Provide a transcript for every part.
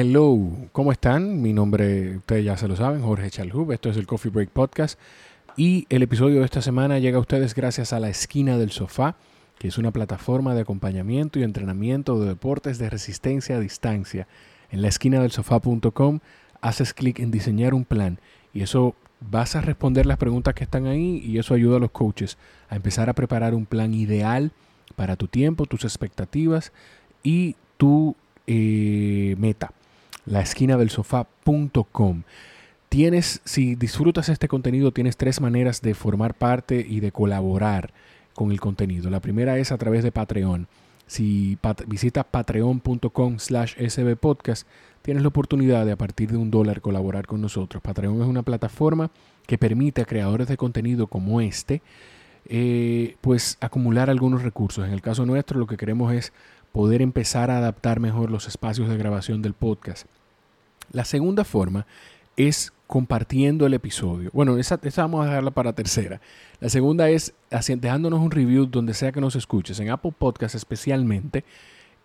Hello, ¿cómo están? Mi nombre, ustedes ya se lo saben, Jorge Chalhub. Esto es el Coffee Break Podcast. Y el episodio de esta semana llega a ustedes gracias a La Esquina del Sofá, que es una plataforma de acompañamiento y entrenamiento de deportes de resistencia a distancia. En la esquina del sofá.com haces clic en diseñar un plan y eso vas a responder las preguntas que están ahí y eso ayuda a los coaches a empezar a preparar un plan ideal para tu tiempo, tus expectativas y tu eh, meta la esquina del sofá.com. Tienes, si disfrutas este contenido, tienes tres maneras de formar parte y de colaborar con el contenido. La primera es a través de Patreon. Si visitas patreon.com slash sbpodcast, tienes la oportunidad de a partir de un dólar colaborar con nosotros. Patreon es una plataforma que permite a creadores de contenido como este, eh, pues acumular algunos recursos. En el caso nuestro, lo que queremos es poder empezar a adaptar mejor los espacios de grabación del podcast. La segunda forma es compartiendo el episodio. Bueno, esa, vamos a dejarla para tercera. La segunda es dejándonos un review donde sea que nos escuches, en Apple Podcast especialmente.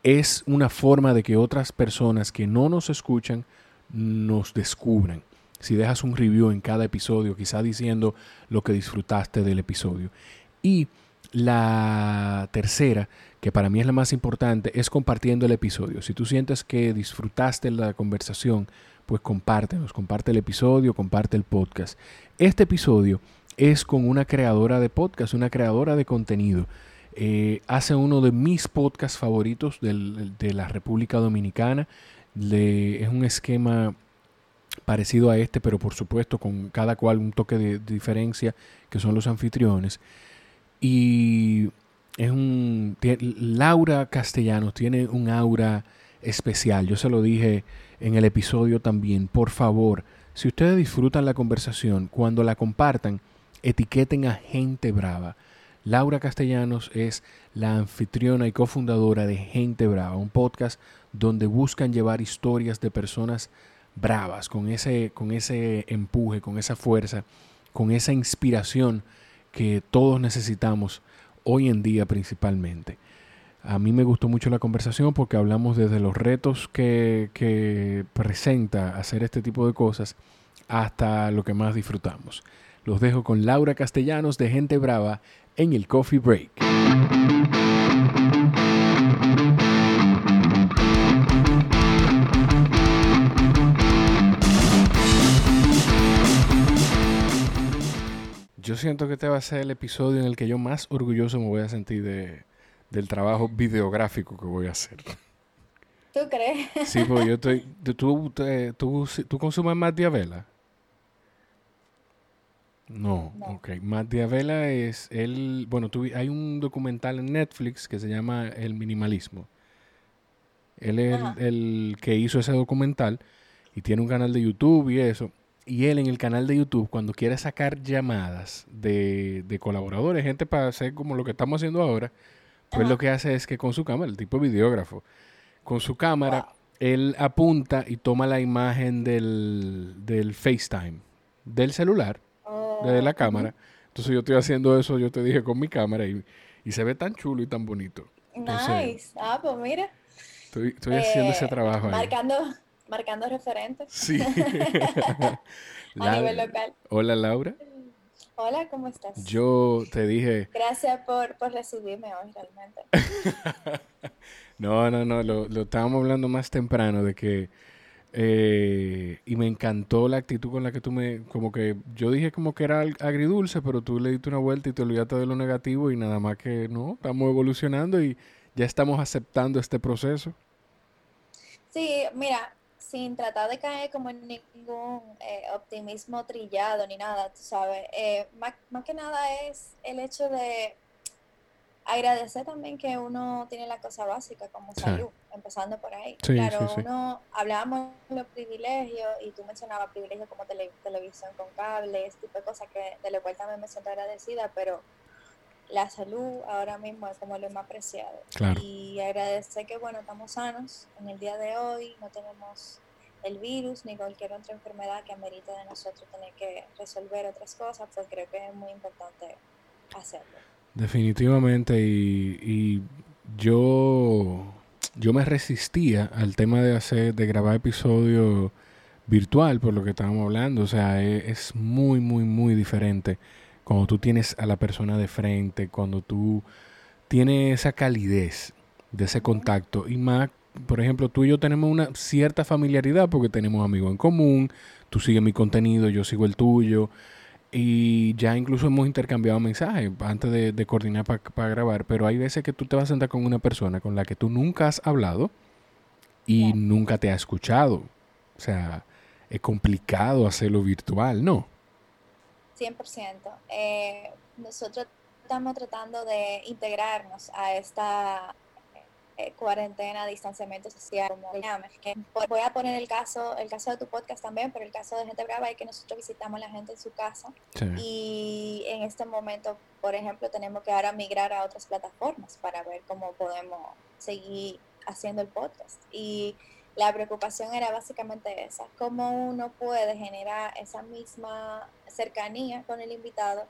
Es una forma de que otras personas que no nos escuchan nos descubran. Si dejas un review en cada episodio, quizá diciendo lo que disfrutaste del episodio. Y la tercera, que para mí es la más importante, es compartiendo el episodio. Si tú sientes que disfrutaste la conversación, pues compártenos, comparte el episodio, comparte el podcast. Este episodio es con una creadora de podcast, una creadora de contenido. Eh, hace uno de mis podcasts favoritos de la República Dominicana. es un esquema parecido a este, pero por supuesto con cada cual un toque de diferencia, que son los anfitriones. Y es un. Laura Castellanos tiene un aura especial. Yo se lo dije en el episodio también. Por favor, si ustedes disfrutan la conversación, cuando la compartan, etiqueten a Gente Brava. Laura Castellanos es la anfitriona y cofundadora de Gente Brava, un podcast donde buscan llevar historias de personas bravas, con ese, con ese empuje, con esa fuerza, con esa inspiración que todos necesitamos hoy en día principalmente. A mí me gustó mucho la conversación porque hablamos desde los retos que, que presenta hacer este tipo de cosas hasta lo que más disfrutamos. Los dejo con Laura Castellanos de Gente Brava en el Coffee Break. Yo siento que este va a ser el episodio en el que yo más orgulloso me voy a sentir de, del trabajo videográfico que voy a hacer. ¿Tú crees? Sí, porque yo estoy... ¿Tú, tú, tú, consumes más Diabela? No, no, ok. Matt Diabela es el... Bueno, tú, hay un documental en Netflix que se llama El Minimalismo. Él es el, el, que hizo ese documental y tiene un canal de YouTube y eso y él en el canal de YouTube, cuando quiere sacar llamadas de, colaboradores, gente para hacer como lo que estamos haciendo ahora, pues lo que hace es que con su cámara, el tipo de videógrafo, con su cámara, él apunta y toma la imagen del, del FaceTime, del celular, de la oh, cámara. Entonces yo estoy haciendo eso, yo te dije, con mi cámara y, se ve tan chulo y tan bonito. nice. Ah, pues mira. Estoy, haciendo ese eh, trabajo. Marcando, marcando referentes. Sí. a nivel local. Hola, Laura. Hola, ¿cómo estás? Yo te dije... Gracias por, recibirme hoy, realmente. no, no, no, lo, lo, estábamos hablando más temprano de que... Eh, y me encantó la actitud con la que tú me... Como que yo dije como que era agridulce, pero tú le diste una vuelta y te olvidaste de lo negativo y nada más que no, estamos evolucionando y ya estamos aceptando este proceso. Sí, mira, sin tratar de caer como en ningún eh, optimismo trillado ni nada, tú sabes. Eh, más, que nada es el hecho de agradecer también que uno tiene la cosa básica como salud, empezando por ahí. claro, uno hablábamos de los privilegios y tú mencionabas privilegios como televisión con cable, este tipo de cosas que de lo cual también me siento agradecida, pero la salud ahora mismo es como lo más preciado. Y agradecer que, bueno, estamos sanos en el día de hoy, no tenemos el virus ni cualquier otra enfermedad que amerite de nosotros tener que resolver otras cosas, pues creo que es muy importante hacerlo. Definitivamente, y, y yo yo me resistía al tema de hacer, de grabar episodios virtual, por lo que estábamos hablando. O sea, es, es, muy, muy, muy diferente cuando tú tienes a la persona de frente, cuando tú tienes esa calidez de ese contacto. Y más, por ejemplo, tú y yo tenemos una cierta familiaridad porque tenemos amigos en común, tú sigues mi contenido, yo sigo el tuyo. Y ya incluso hemos intercambiado mensajes antes de, coordinar para grabar, pero hay veces que tú te vas a sentar con una persona con la que tú nunca has hablado y nunca te ha escuchado. O sea, es complicado hacerlo virtual, ¿no? 100%. Eh, nosotros estamos tratando de integrarnos a esta eh, cuarentena, distanciamiento social, como llames. voy a poner el caso, el caso de tu podcast también, pero el caso de Gente Brava es que nosotros visitamos a la gente en su casa y en este momento, por ejemplo, tenemos que ahora migrar a otras plataformas para ver cómo podemos seguir haciendo el podcast. Y la preocupación era básicamente esa, cómo uno puede generar esa misma cercanía con el invitado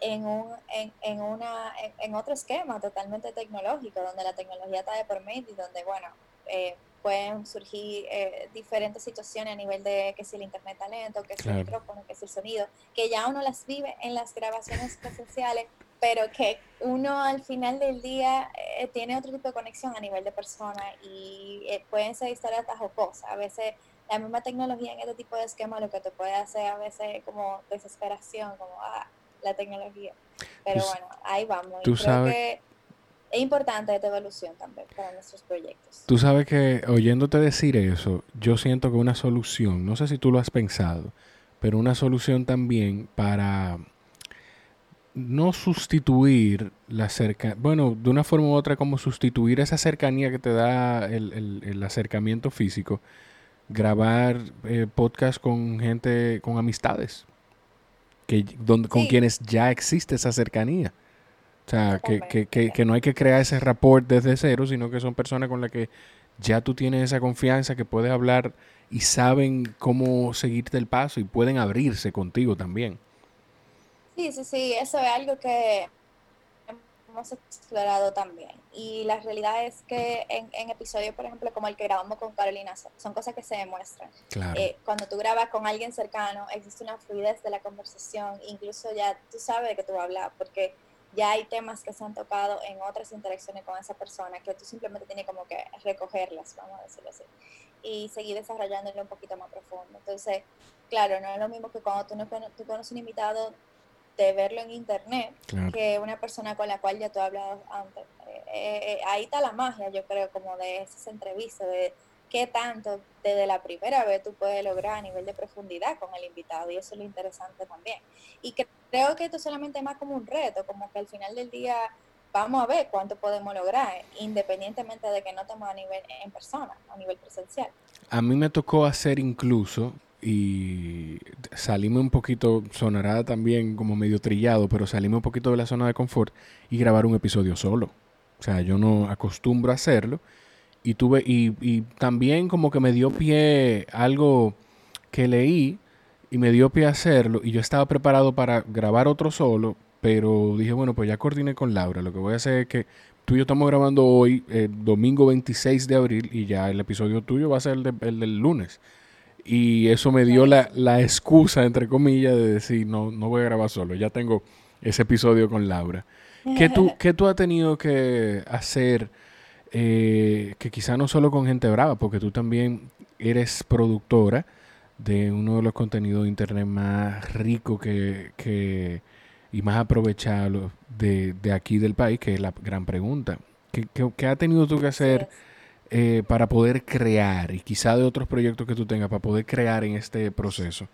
en, un, en, en, una, en, otro esquema totalmente tecnológico, donde la tecnología está de por medio y donde, bueno, eh, pueden surgir eh, diferentes situaciones a nivel de que si el internet está lento, que si el micrófono, que si el sonido, que ya uno las vive en las grabaciones presenciales, pero que uno al final del día eh, tiene otro tipo de conexión a nivel de persona y pueden ser historias cosas A veces la misma tecnología en este tipo de esquema lo que te puede hacer a veces como desesperación, como, ah, la tecnología. Pero bueno, ahí vamos. Tú creo que es importante esta evolución también para nuestros proyectos. Tú sabes que oyéndote decir eso, yo siento que una solución, no sé si tú lo has pensado, pero una solución también para no sustituir la cercanía, bueno, de una forma u otra como sustituir esa cercanía que te da el, el, acercamiento físico, grabar eh, podcast con gente, con amistades, que, donde, con quienes ya existe esa cercanía. O sea, que, que, que, que, no hay que crear ese rapport desde cero, sino que son personas con las que ya tú tienes esa confianza, que puedes hablar y saben cómo seguirte el paso y pueden abrirse contigo también. Sí, sí, sí, eso es algo que hemos explorado también. Y la realidad es que en, en episodios, por ejemplo, como el que grabamos con Carolina, son, cosas que se demuestran. Eh, cuando tú grabas con alguien cercano, existe una fluidez de la conversación, incluso ya tú sabes de qué tú vas a hablar, porque ya hay temas que se han tocado en otras interacciones con esa persona que tú simplemente tienes como que recogerlas, vamos a decirlo así, y seguir desarrollándolo un poquito más profundo. Entonces, claro, no es lo mismo que cuando tú, no, tú conoces un invitado de verlo en internet que una persona con la cual ya tú has hablado antes. Eh, eh, eh, ahí está la magia, yo creo, como de esa entrevista, de qué tanto desde la primera vez tú puedes lograr a nivel de profundidad con el invitado y eso es lo interesante también. Y creo que esto solamente es más como un reto, como que al final del día vamos a ver cuánto podemos lograr, independientemente de que no estemos a nivel en persona, a nivel presencial. A mí me tocó hacer incluso y salimos un poquito, sonará también como medio trillado, pero salimos un poquito de la zona de confort y grabar un episodio solo. O sea, yo no acostumbro a hacerlo. Y tuve, y, y también como que me dio pie algo que leí y me dio pie a hacerlo. Y yo estaba preparado para grabar otro solo, pero dije, bueno, pues ya coordiné con Laura. Lo que voy a hacer es que tú y yo estamos grabando hoy, el domingo 26 de abril, y ya el episodio tuyo va a ser el, el del lunes. Y eso me dio la, la, excusa, entre comillas, de decir, no, no voy a grabar solo, ya tengo ese episodio con Laura. ¿Qué tú, qué tú has tenido que hacer, eh, que quizá no solo con gente brava, porque tú también eres productora de uno de los contenidos de internet más ricos que, que, y más aprovechados de, de, aquí del país, que es la gran pregunta. ¿Qué, qué, qué has tenido tú que hacer? Eh, para poder crear y quizá de otros proyectos que tú tengas para poder crear en este proceso?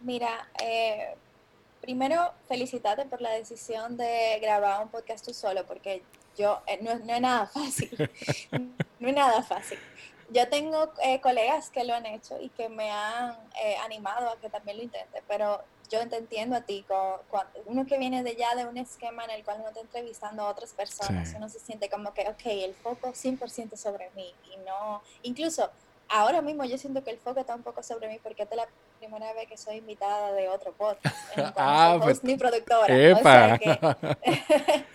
Mira, eh, primero felicitarte por la decisión de grabar un podcast tú solo, porque yo eh, no, no, es nada fácil, no es nada fácil. Yo tengo colegas que lo han hecho y que me han animado a que también lo intente, pero yo te entiendo a ti, uno que viene de ya de un esquema en el cual uno está entrevistando a otras personas, uno se siente como que, ok, el foco 100% sobre mí y no, incluso ahora mismo yo siento que el foco está un poco sobre mí porque esta es la primera vez que soy invitada de otro podcast. ah, pues, mi productora. O sea que,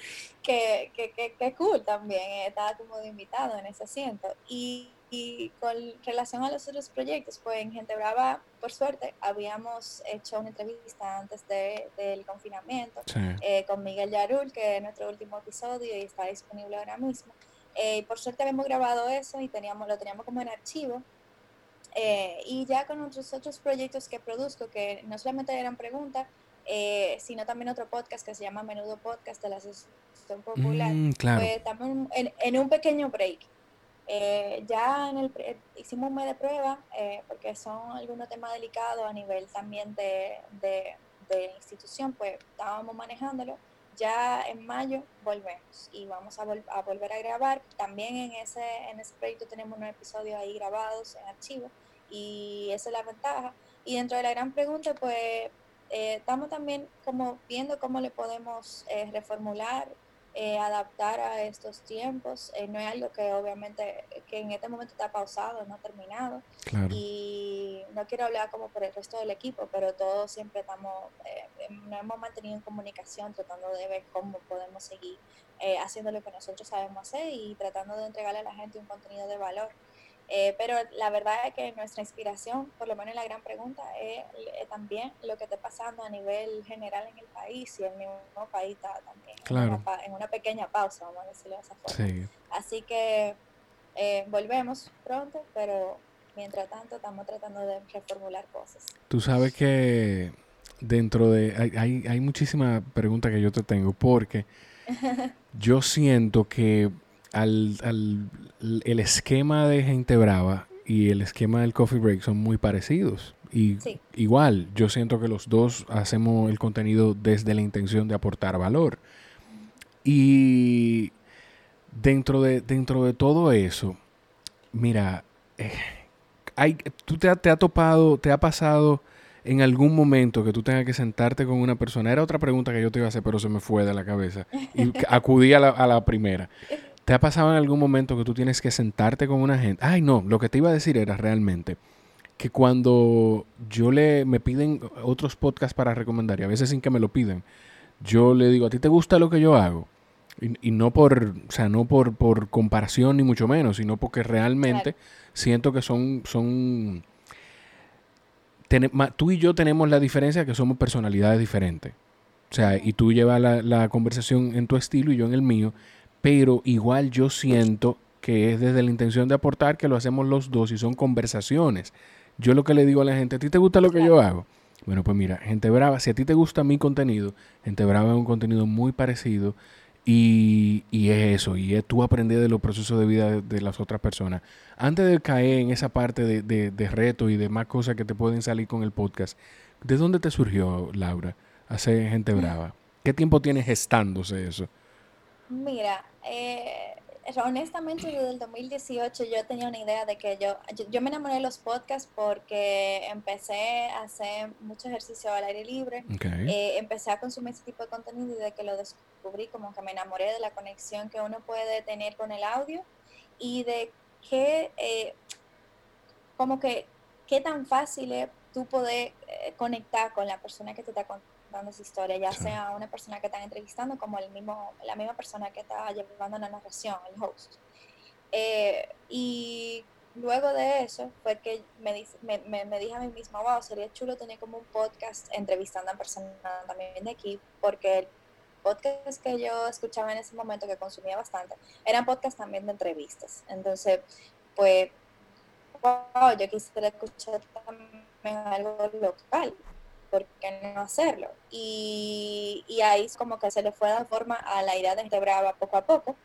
que, que, que, cool también, eh, estaba como de invitado en ese asiento. Y, y, con relación a los otros proyectos, pues en Gente Brava, por suerte, habíamos hecho una entrevista antes de, del confinamiento eh, con Miguel Yarul, que es nuestro último episodio y está disponible ahora mismo. Eh, por suerte habíamos grabado eso y teníamos, lo teníamos como en archivo. Eh, y ya con otros otros proyectos que produzco, que no solamente eran preguntas, eh, sino también otro podcast que se llama Menudo Podcast de la Asociación Popular. Mm, claro. Pues estamos en, en, un pequeño break. ya en el, hicimos un mes de prueba porque son algunos temas delicados a nivel también de, de, de institución, pues estábamos manejándolo ya en mayo volvemos y vamos a, a, volver a grabar. También en ese, en ese proyecto tenemos unos episodios ahí grabados en archivo y esa es la ventaja. Y dentro de la gran pregunta, pues eh, estamos también como viendo cómo le podemos eh, reformular eh, adaptar a estos tiempos. Eh, no es algo que obviamente que en este momento está pausado, no ha terminado. Y no quiero hablar como por el resto del equipo, pero todos siempre estamos, eh, nos hemos mantenido en comunicación tratando de ver cómo podemos seguir haciendo lo que nosotros sabemos hacer y tratando de entregarle a la gente un contenido de valor. Eh, pero la verdad es que nuestra inspiración, por lo menos la gran pregunta, es, también lo que está pasando a nivel general en el país y el mismo país está también en, una, pequeña pausa, vamos a decirlo de esa forma. Así que eh, volvemos pronto, pero mientras tanto estamos tratando de reformular cosas. Tú sabes que dentro de... Hay, hay, hay muchísimas preguntas que yo te tengo porque yo siento que al, al, el esquema de Gente Brava y el esquema del Coffee Break son muy parecidos. Y igual, yo siento que los dos hacemos el contenido desde la intención de aportar valor. Y dentro de, dentro de todo eso, mira, eh, hay, tú te, te ha topado, te ha pasado en algún momento que tú tengas que sentarte con una persona. Era otra pregunta que yo te iba a hacer, pero se me fue de la cabeza. Y acudí a la, a la primera. ¿Te ha pasado en algún momento que tú tienes que sentarte con una gente? Ay, no, lo que te iba a decir era realmente que cuando yo le me piden otros podcasts para recomendar, y a veces sin que me lo piden, yo le digo, ¿a ti te gusta lo que yo hago? Y, no por, o sea, no por, por comparación ni mucho menos, sino porque realmente siento que son, son tú y yo tenemos la diferencia que somos personalidades diferentes. O sea, y tú llevas la, la conversación en tu estilo y yo en el mío, pero igual yo siento que es desde la intención de aportar que lo hacemos los dos y son conversaciones. Yo lo que le digo a la gente, ¿a ti te gusta lo que yo hago? Bueno, pues mira, Gente Brava, si a ti te gusta mi contenido, Gente Brava es un contenido muy parecido y, y es eso, y es tú aprender de los procesos de vida de, las otras personas. Antes de caer en esa parte de, de, de reto y de más cosas que te pueden salir con el podcast, ¿de dónde te surgió, Laura, hacer Gente Brava? ¿Qué tiempo tienes gestándose eso? Mira, eh, honestamente desde el 2018 yo tenía una idea de que yo, yo, me enamoré de los podcasts porque empecé a hacer mucho ejercicio al aire libre, eh, empecé a consumir ese tipo de contenido y de que lo descubrí como que me enamoré de la conexión que uno puede tener con el audio y de qué, eh, como que, qué tan fácil es tú poder eh, conectar con la persona que te está contando dando esa historia, ya sea una persona que están entrevistando como el mismo, la misma persona que está llevando la narración, el host. Eh, y luego de eso fue que me, me, me, dije a mí misma, wow, sería chulo tener como un podcast entrevistando a personas también de aquí, porque el podcast que yo escuchaba en ese momento, que consumía bastante, eran podcasts también de entrevistas. Entonces, pues, wow, yo quisiera escuchar también algo local. ¿Por qué no hacerlo? Y, y ahí como que se le fue dando forma a la idea de Gente Brava poco a poco,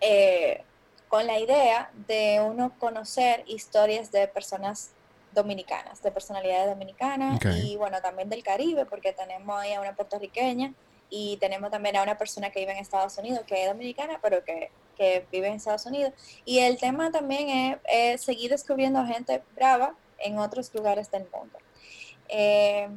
eh, con la idea de uno conocer historias de personas dominicanas, de personalidades dominicanas y bueno, también del Caribe, porque tenemos ahí a una puertorriqueña y tenemos también a una persona que vive en Estados Unidos, que es dominicana, pero que, que vive en Estados Unidos. Y el tema también es, seguir descubriendo gente brava en otros lugares del mundo. Eh,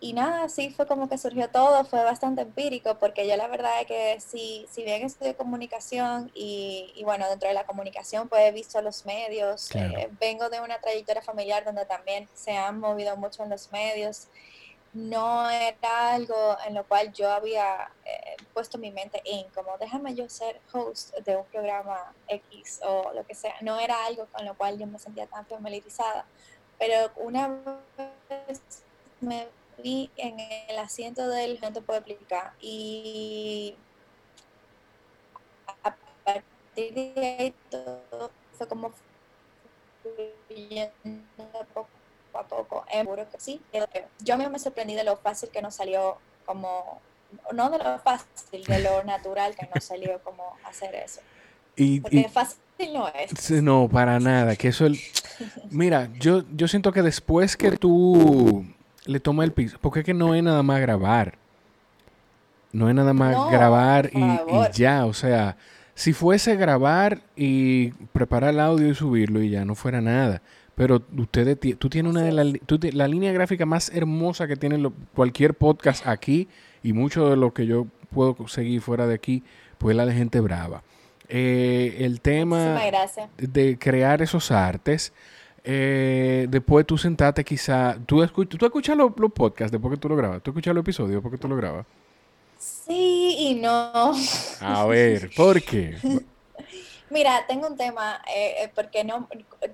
y nada, así fue como que surgió todo, fue bastante empírico, porque yo la verdad es que si, si bien estudié comunicación y, y, bueno, dentro de la comunicación pues he visto los medios, eh, vengo de una trayectoria familiar donde también se han movido mucho en los medios, no era algo en lo cual yo había eh, puesto mi mente en, como déjame yo ser host de un programa X o lo que sea, no era algo con lo cual yo me sentía tan familiarizada, pero una vez me vi en el asiento del no te puedo explicar. Y a partir de ahí todo fue como poco a poco. Seguro que sí yo mí me sorprendí de lo fácil que nos salió como no de lo fácil de lo natural que nos salió como hacer eso. Y, porque fácil no es no para nada que eso el mira yo yo siento que después que tú le toma el piso. Porque es que no es nada más grabar. No es nada más grabar y, ya. O sea, si fuese grabar y preparar el audio y subirlo y ya no fuera nada. Pero ustedes, tú tienes una de las, la línea gráfica más hermosa que tiene cualquier podcast aquí y mucho de lo que yo puedo seguir fuera de aquí, pues la de gente brava. Eh, el tema de crear esos artes eh, después tú sentaste quizá, tú, escuchas, tú escuchas los, podcasts después que tú lo grabas, tú escuchas los episodios después que tú lo grabas. Sí y no. A ver, ¿por qué? Mira, tengo un tema, eh, eh, porque no,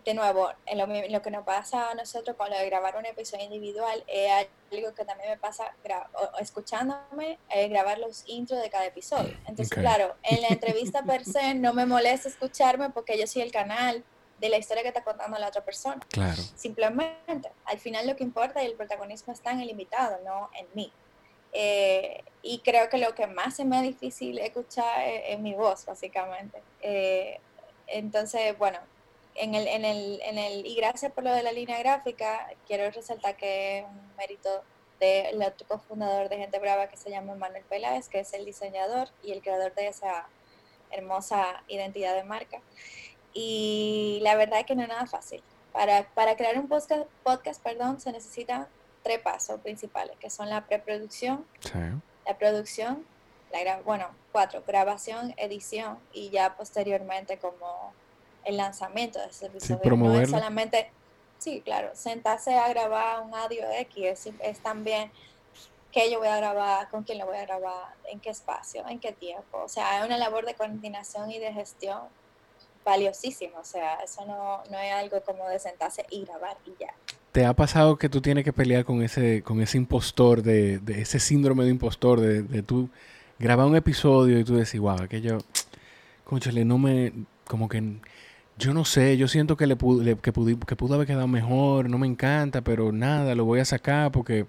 de nuevo, en lo, que nos pasa a nosotros con lo de grabar un episodio individual, es algo que también me pasa escuchándome, grabar los intros de cada episodio. Entonces, claro, en la entrevista per se no me molesta escucharme porque yo soy el canal, de la historia que está contando la otra persona. Claro. Simplemente, al final lo que importa y el protagonismo está en el invitado, no en mí. Eh, y creo que lo que más se me es difícil escuchar es, mi voz, básicamente. Eh, entonces, bueno, en el, en, el, en el, y gracias por lo de la línea gráfica, quiero resaltar que es un mérito del otro cofundador de Gente Brava que se llama Manuel Peláez, que es el diseñador y el creador de esa hermosa identidad de marca. Y la verdad es que no es nada fácil. Para, para crear un podcast, podcast perdón, se necesitan tres pasos principales, que son la preproducción, la producción, la bueno, cuatro, grabación, edición y ya posteriormente como el lanzamiento de ese episodio. no es solamente, sí, claro, sentarse a grabar un audio X es, es también qué yo voy a grabar, con quién lo voy a grabar, en qué espacio, en qué tiempo. O sea, es una labor de coordinación y de gestión valiosísimo. O sea, eso no, no es algo como de sentarse y grabar y ya. ¿Te ha pasado que tú tienes que pelear con ese, con ese impostor, de, de ese síndrome de impostor, de, de tú grabar un episodio y tú decís, wow, aquello, conchale, no me, como que, yo no sé, yo siento que le, que, pudo, que pudo haber quedado mejor, no me encanta, pero nada, lo voy a sacar porque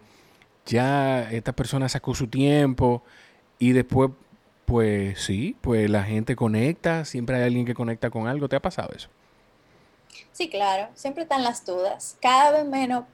ya esta persona sacó su tiempo y después pues sí, pues la gente conecta, siempre hay alguien que conecta con algo. ¿Te ha pasado eso? Sí, claro, siempre están las dudas, cada vez menos,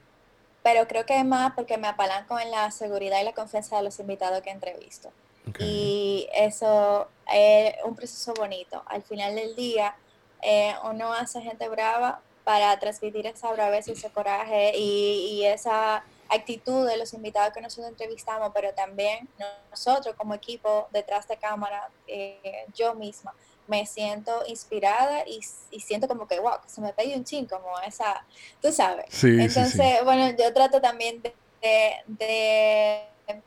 pero creo que es más porque me apalanco en la seguridad y la confianza de los invitados que entrevisto. Y eso es un proceso bonito. Al final del día, eh, uno hace gente brava para transmitir esa braveza y ese coraje y, y esa actitud de los invitados que nosotros entrevistamos, pero también nosotros como equipo detrás de cámara, eh, yo misma, me siento inspirada y, siento como que, wow, se me pide un chin, como esa, tú sabes. Entonces, bueno, yo trato también de, de,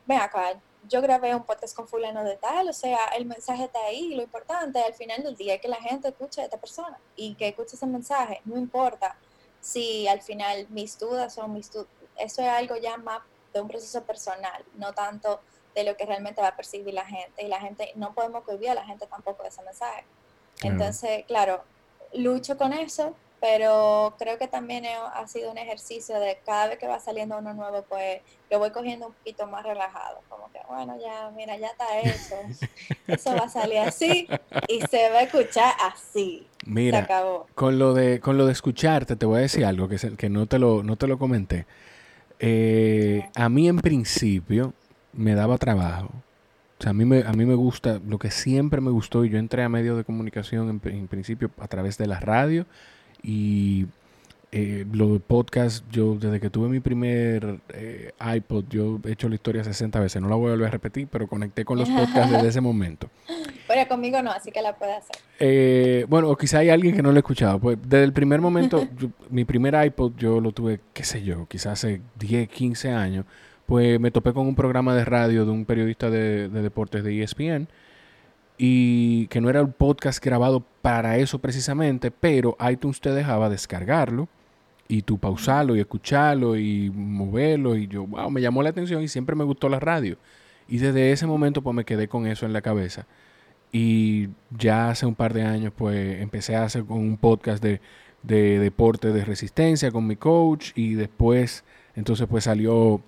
ven acá, yo grabé un podcast con fulano de tal, o sea, el mensaje está ahí, lo importante al final del día es que la gente escuche a esta persona y que escuche ese mensaje, no importa si al final mis dudas son mis dudas, eso es algo ya más de un proceso personal, no tanto de lo que realmente va a percibir la gente. Y la gente, no podemos cohibir a la gente tampoco de ese mensaje. Entonces, claro, lucho con eso, pero creo que también ha sido un ejercicio de cada vez que va saliendo uno nuevo, pues lo voy cogiendo un poquito más relajado, como que, bueno, ya, mira, ya está eso, eso va a salir así y se va a escuchar así. Mira, se acabó. Con lo de, con lo de escucharte, te voy a decir algo que, que no, te lo, no te lo comenté. Eh, a mí en principio me daba trabajo. O sea, a mí, me, a mí me gusta, lo que siempre me gustó, y yo entré a medios de comunicación en, principio a través de la radio y eh, lo de podcast, yo desde que tuve mi primer eh, iPod, yo he hecho la historia 60 veces. No la voy a volver a repetir, pero conecté con los podcasts desde ese momento. Pero conmigo no, así que la puede hacer. Eh, bueno, o quizá hay alguien que no lo ha escuchado. Pues desde el primer momento, mi primer iPod yo lo tuve, qué sé yo, quizás hace 10, 15 años. Pues me topé con un programa de radio de un periodista de, de deportes de ESPN y que no era un podcast grabado para eso precisamente, pero iTunes te dejaba descargarlo y tú pausarlo y escucharlo y moverlo y yo, wow, me llamó la atención y siempre me gustó la radio. Y desde ese momento pues me quedé con eso en la cabeza. Y ya hace un par de años pues empecé a hacer un podcast de, de deporte de resistencia con mi coach y después entonces pues salió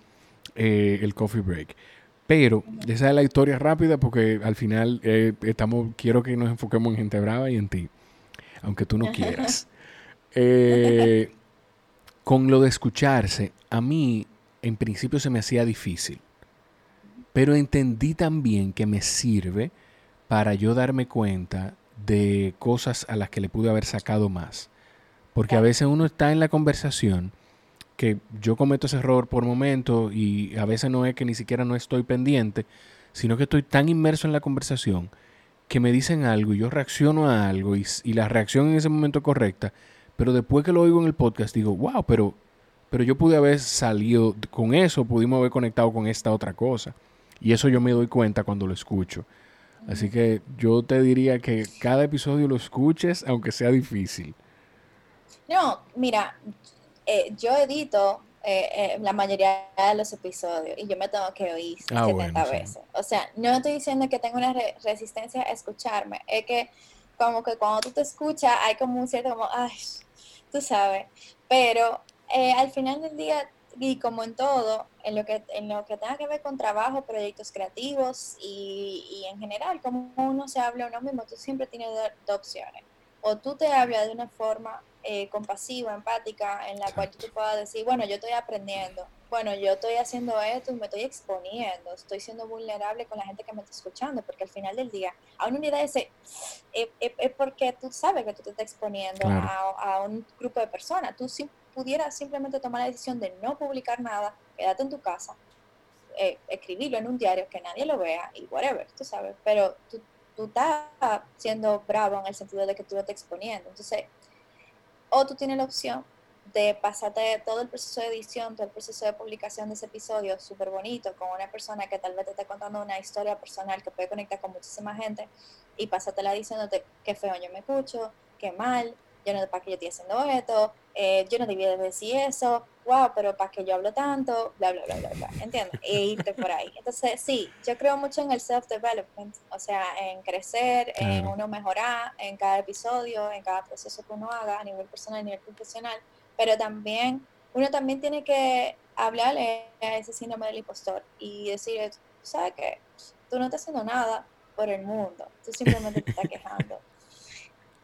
eh, el coffee break. Pero esa es la historia rápida porque al final eh, estamos, quiero que nos enfoquemos en gente brava y en ti, aunque tú no quieras. Eh, con lo de escucharse, a mí en principio se me hacía difícil, pero entendí también que me sirve para yo darme cuenta de cosas a las que le pude haber sacado más. Porque a veces uno está en la conversación que yo cometo ese error por momento y a veces no es que ni siquiera no estoy pendiente, sino que estoy tan inmerso en la conversación que me dicen algo y yo reacciono a algo y, y la reacción en ese momento correcta pero después que lo oigo en el podcast, digo, wow, pero, pero yo pude haber salido con eso, pudimos haber conectado con esta otra cosa. Y eso yo me doy cuenta cuando lo escucho. Así que yo te diría que cada episodio lo escuches, aunque sea difícil. No, mira, eh, yo edito eh, eh, la mayoría de los episodios y yo me tengo que oír 70 ah, veces. O sea, no estoy diciendo que tengo una resistencia a escucharme, es que como que cuando tú te escuchas hay como un cierto como, ay, tú sabes. Pero eh, al final del día, y como en todo, en lo que, en lo que tenga que ver con trabajo, proyectos creativos y, y en general, como uno se habla uno mismo, tú siempre tienes dos opciones. O tú te hablas de una forma eh, compasiva, empática, en la cual tú puedas decir, bueno, yo estoy aprendiendo, bueno, yo estoy haciendo esto y me estoy exponiendo, estoy siendo vulnerable con la gente que me está escuchando, porque al final del día, a una unidad ese, es, porque tú sabes que tú te estás exponiendo a, un grupo de personas. Tú si pudieras simplemente tomar la decisión de no publicar nada, quédate en tu casa, eh, escribirlo en un diario, que nadie lo vea y whatever, tú sabes, pero tú, tú estás siendo bravo en el sentido de que tú lo estás exponiendo. Entonces, o tú tienes la opción de pasarte todo el proceso de edición, todo el proceso de publicación de ese episodio súper bonito con una persona que tal vez te esté contando una historia personal que puede conectar con muchísima gente y pásatela diciéndote qué feo yo me escucho, qué mal, yo no para qué yo estoy haciendo esto, eh, yo no debía decir eso, wow, pero para qué yo hablo tanto, bla, bla, bla, bla, bla, ¿entiendes? E irte por ahí. Entonces, sí, yo creo mucho en el self-development, o sea, en crecer, en uno mejorar en cada episodio, en cada proceso que uno haga a nivel personal, a nivel profesional, pero también, uno también tiene que hablarle a ese síndrome del impostor y decir, ¿sabes qué? Tú no estás haciendo nada por el mundo, tú simplemente te estás quejando.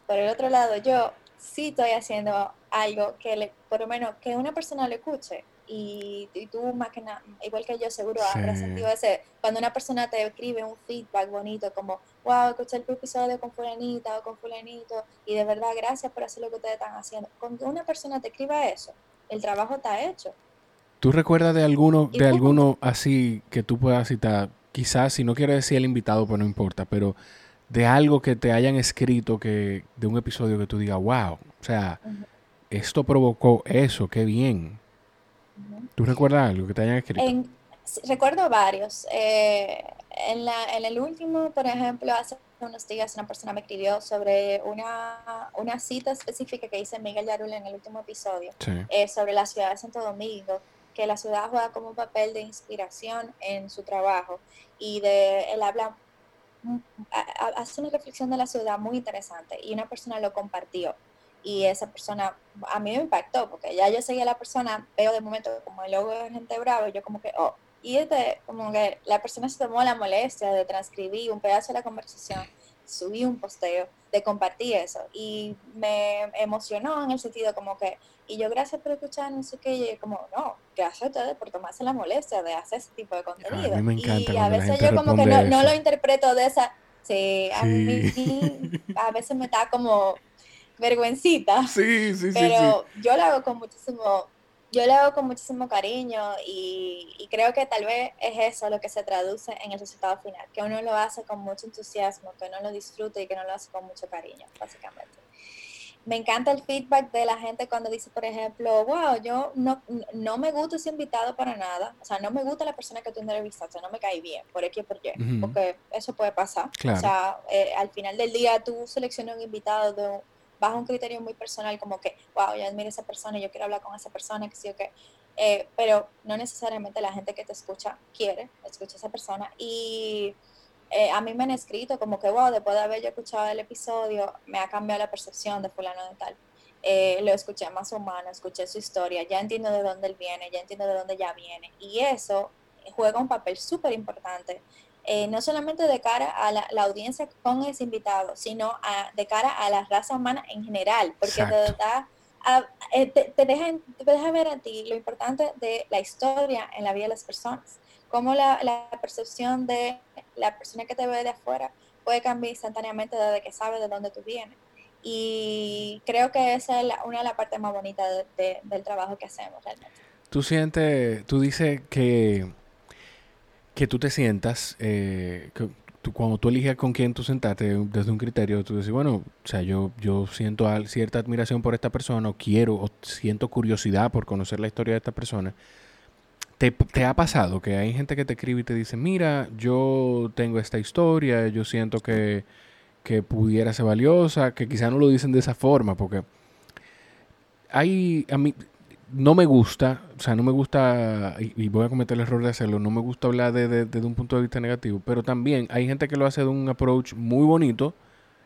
Por el otro lado, yo sí estoy haciendo algo que le, por lo menos que una persona lo escuche. Y, tú más que nada, igual que yo seguro habrás sentido ese, cuando una persona te escribe un feedback bonito como, wow, escuché el episodio con fulanita o con fulanito y de verdad gracias por hacer lo que ustedes están haciendo. Cuando una persona te escriba eso, el trabajo está hecho. ¿Tú recuerdas de alguno, de alguno así que tú puedas citar? Quizás, si no quieres decir el invitado, pues no importa, pero de algo que te hayan escrito que de un episodio que tú digas, wow, o sea, esto provocó eso, qué bien. ¿Tú recuerdas algo que te hayan escrito? recuerdo varios. Eh, en, la, en el último, por ejemplo, hace unos días una persona me escribió sobre una, una cita específica que hice Miguel Yarula en el último episodio, eh, sobre la ciudad de Santo Domingo, que la ciudad juega como un papel de inspiración en su trabajo y de él habla hace una reflexión de la ciudad muy interesante y una persona lo compartió y esa persona a mí me impactó porque ya yo seguía a la persona, veo de momento como el logo de gente bravo y yo como que, oh, y este, como que la persona se tomó la molestia de transcribir un pedazo de la conversación, subí un posteo, de compartir eso y me emocionó en el sentido como que, y yo gracias por escuchar, no sé qué, y como, no, gracias a ustedes por tomarse la molestia de hacer ese tipo de contenido. y a veces yo como que no, lo interpreto de esa, sí, a mí a veces me da como vergüencita. Sí, sí, sí. Pero yo lo hago con muchísimo, yo lo hago con muchísimo cariño y, y, creo que tal vez es eso lo que se traduce en el resultado final, que uno lo hace con mucho entusiasmo, que uno lo disfruta y que uno lo hace con mucho cariño, básicamente me encanta el feedback de la gente cuando dice, por ejemplo, wow, yo no, no me gusta ese invitado para nada, o sea, no me gusta la persona que tú entrevistaste, no me cae bien, por X o por Y, porque eso puede pasar. O sea, eh, al final del día tú seleccionas un invitado de, bajo un criterio muy personal, como que, wow, yo admiro esa persona, yo quiero hablar con esa persona, que sí o que, eh, pero no necesariamente la gente que te escucha quiere escuchar a esa persona. Y eh, a mí me han escrito como que, wow, después de haber escuchado el episodio, me ha cambiado la percepción de fulano de tal. Eh, lo escuché más humano, escuché su historia, ya entiendo de dónde él viene, ya entiendo de dónde ya viene. Y eso juega un papel súper importante, eh, no solamente de cara a la, audiencia con ese invitado, sino de cara a la raza humana en general, porque de verdad te, te, deja, te deja ver a ti lo importante de la historia en la vida de las personas cómo la, percepción de la persona que te ve de afuera puede cambiar instantáneamente desde que sabe de dónde tú vienes. Y creo que esa es una de las partes más bonitas del trabajo que hacemos realmente. Tú sientes, tú dices que, que tú te sientas, eh, que cuando tú eliges con quién tú sentarte desde un criterio, tú dices, bueno, o sea, yo, yo siento cierta admiración por esta persona, o quiero, o siento curiosidad por conocer la historia de esta persona ¿Te, ha pasado que hay gente que te escribe y te dice, mira, yo tengo esta historia, yo siento que, pudiera ser valiosa, que quizá no lo dicen de esa forma, porque hay, a mí, no me gusta, o sea, no me gusta, y, voy a cometer el error de hacerlo, no me gusta hablar desde de, un punto de vista negativo, pero también hay gente que lo hace de un approach muy bonito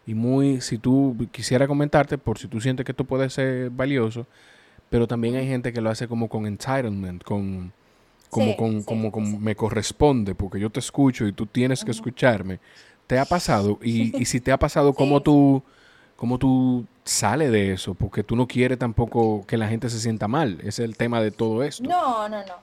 y muy, si tú quisiera comentarte, por si tú sientes que esto puede ser valioso, pero también hay gente que lo hace como con entitlement, con como, con, como, me corresponde, porque yo te escucho y tú tienes que escucharme. ¿Te ha pasado? Y, y si te ha pasado, ¿cómo tú, cómo tú sales de eso? Porque tú no quieres tampoco que la gente se sienta mal. Es el tema de todo esto. No, no, no.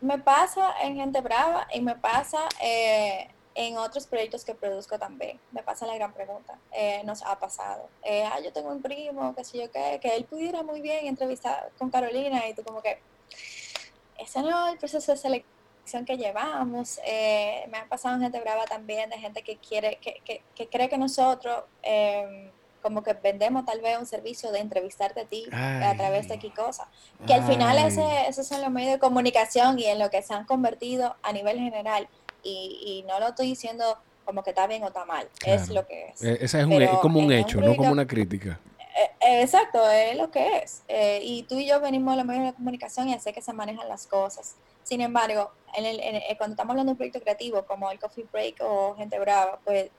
Me pasa en Gente Brava y me pasa eh, en otros proyectos que produzco también. Me pasa la gran pregunta. Eh, nos ha pasado. Eh, ah, yo tengo un primo, qué sé yo qué, que él pudiera muy bien entrevistar con Carolina y tú como que ese no es el proceso de selección que llevamos. Eh, me ha pasado gente brava también, de gente que quiere, que, que, cree que nosotros em, como que vendemos tal vez un servicio de entrevistarte a ti a través de qué cosa. Que al final ese, esos son los medios de comunicación y en lo que se han convertido a nivel general. Y, y no lo estoy diciendo como que está bien o está mal, es lo que es. E, ese es, como un hecho, no como una crítica. Eh, exacto, es lo que es. Eh, y tú y yo venimos de los medios de comunicación y así que se manejan las cosas. Sin embargo, en el, eh, cuando estamos hablando de un proyecto creativo como el Coffee Break o Gente Brava, pues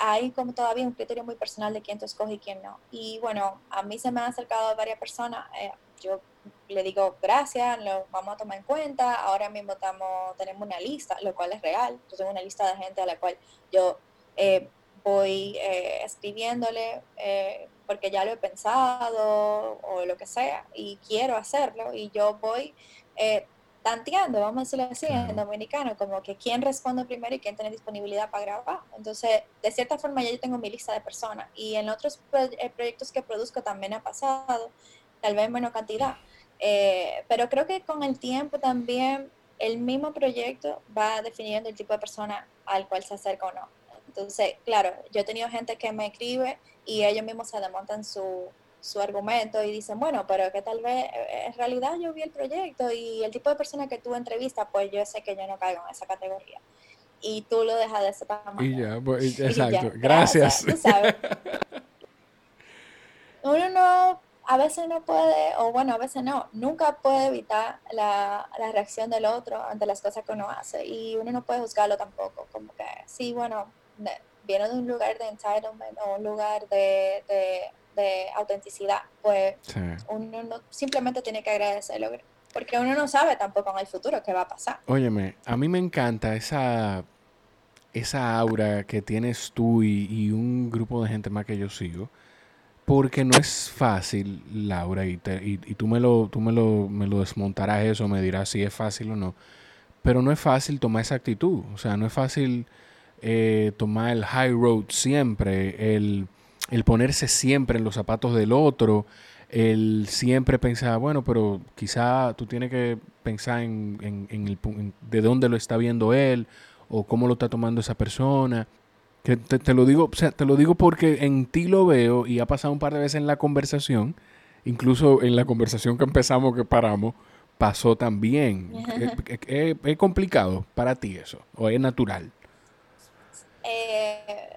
hay como todavía un criterio muy personal de quién tú escoges y quién no. Y bueno, a mí se me han acercado varias personas. yo le digo gracias, lo vamos a tomar en cuenta. Ahora mismo estamos, tenemos una lista, lo cual es real. Yo tengo una lista de gente a la cual yo voy eh, escribiéndole eh, porque ya lo he pensado o lo que sea y quiero hacerlo y yo voy eh, tanteando, vamos a decirlo así, en dominicano, como que quién responde primero y quién tiene disponibilidad para grabar. Entonces, de cierta forma ya yo tengo mi lista de personas y en otros proyectos que produzco también ha pasado, tal vez en menor cantidad. pero creo que con el tiempo también el mismo proyecto va definiendo el tipo de persona al cual se acerca o no. Entonces, claro, yo he tenido gente que me escribe y ellos mismos se desmontan su, su argumento y dicen, bueno, pero que tal vez eh, en realidad yo vi el proyecto y el tipo de persona que tú entrevistas, pues yo sé que yo no caigo en esa categoría. Y tú lo dejas de esa manera. Y ya, pues, exacto. gracias. Uno no, a veces no puede, o bueno, a veces no, nunca puede evitar la, la reacción del otro ante las cosas que uno hace y uno no puede juzgarlo tampoco, como que sí, bueno, viene de un lugar de entitlement o un lugar de, de, autenticidad, pues uno no, simplemente tiene que agradecerlo, porque uno no sabe tampoco en el futuro qué va a pasar. Óyeme, a mí me encanta esa, esa aura que tienes tú y, un grupo de gente más que yo sigo. Porque no es fácil, Laura, y, y, y, tú, me lo, tú me, lo, me lo desmontarás eso, me dirás si es fácil o no. Pero no es fácil tomar esa actitud. O sea, no es fácil eh, tomar el high road siempre, el el ponerse siempre en los zapatos del otro, el siempre pensar, bueno, pero quizá tú tienes que pensar en, el, de dónde lo está viendo él o cómo lo está tomando esa persona. Que te, lo digo, o sea, te lo digo porque en ti lo veo y ha pasado un par de veces en la conversación, incluso en la conversación que empezamos, que paramos, pasó también. ¿Es, complicado para ti eso o es natural? Eh,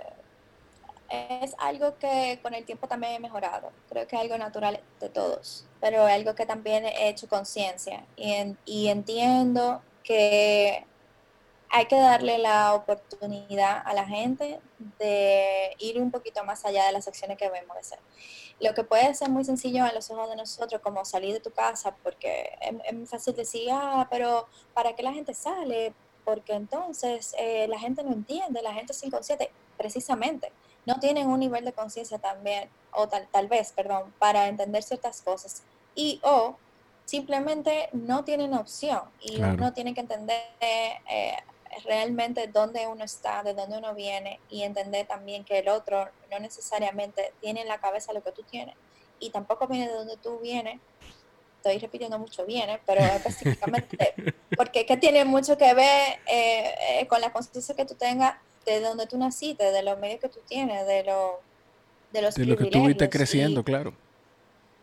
es algo que con el tiempo también he mejorado. Creo que es algo natural de todos, pero es algo que también he hecho conciencia y, entiendo que hay que darle la oportunidad a la gente de ir un poquito más allá de las acciones que vemos hacer. Lo que puede ser muy sencillo a los ojos de nosotros, como salir de tu casa, porque es, muy fácil decir, ah, pero ¿para qué la gente sale? Porque entonces eh, la gente no entiende, la gente es inconsciente, precisamente no tienen un nivel de conciencia también, o tal, tal vez, perdón, para entender ciertas cosas. Y o simplemente no tienen opción y uno tiene que entender eh, realmente dónde uno está, de dónde uno viene y entender también que el otro no necesariamente tiene en la cabeza lo que tú tienes y tampoco viene de donde tú vienes. Estoy repitiendo mucho viene, pero específicamente porque que tiene mucho que ver eh, eh, con la conciencia que tú tengas de donde tú naciste, de los medios que tú tienes, de, lo, de los De lo que tú viste creciendo, claro.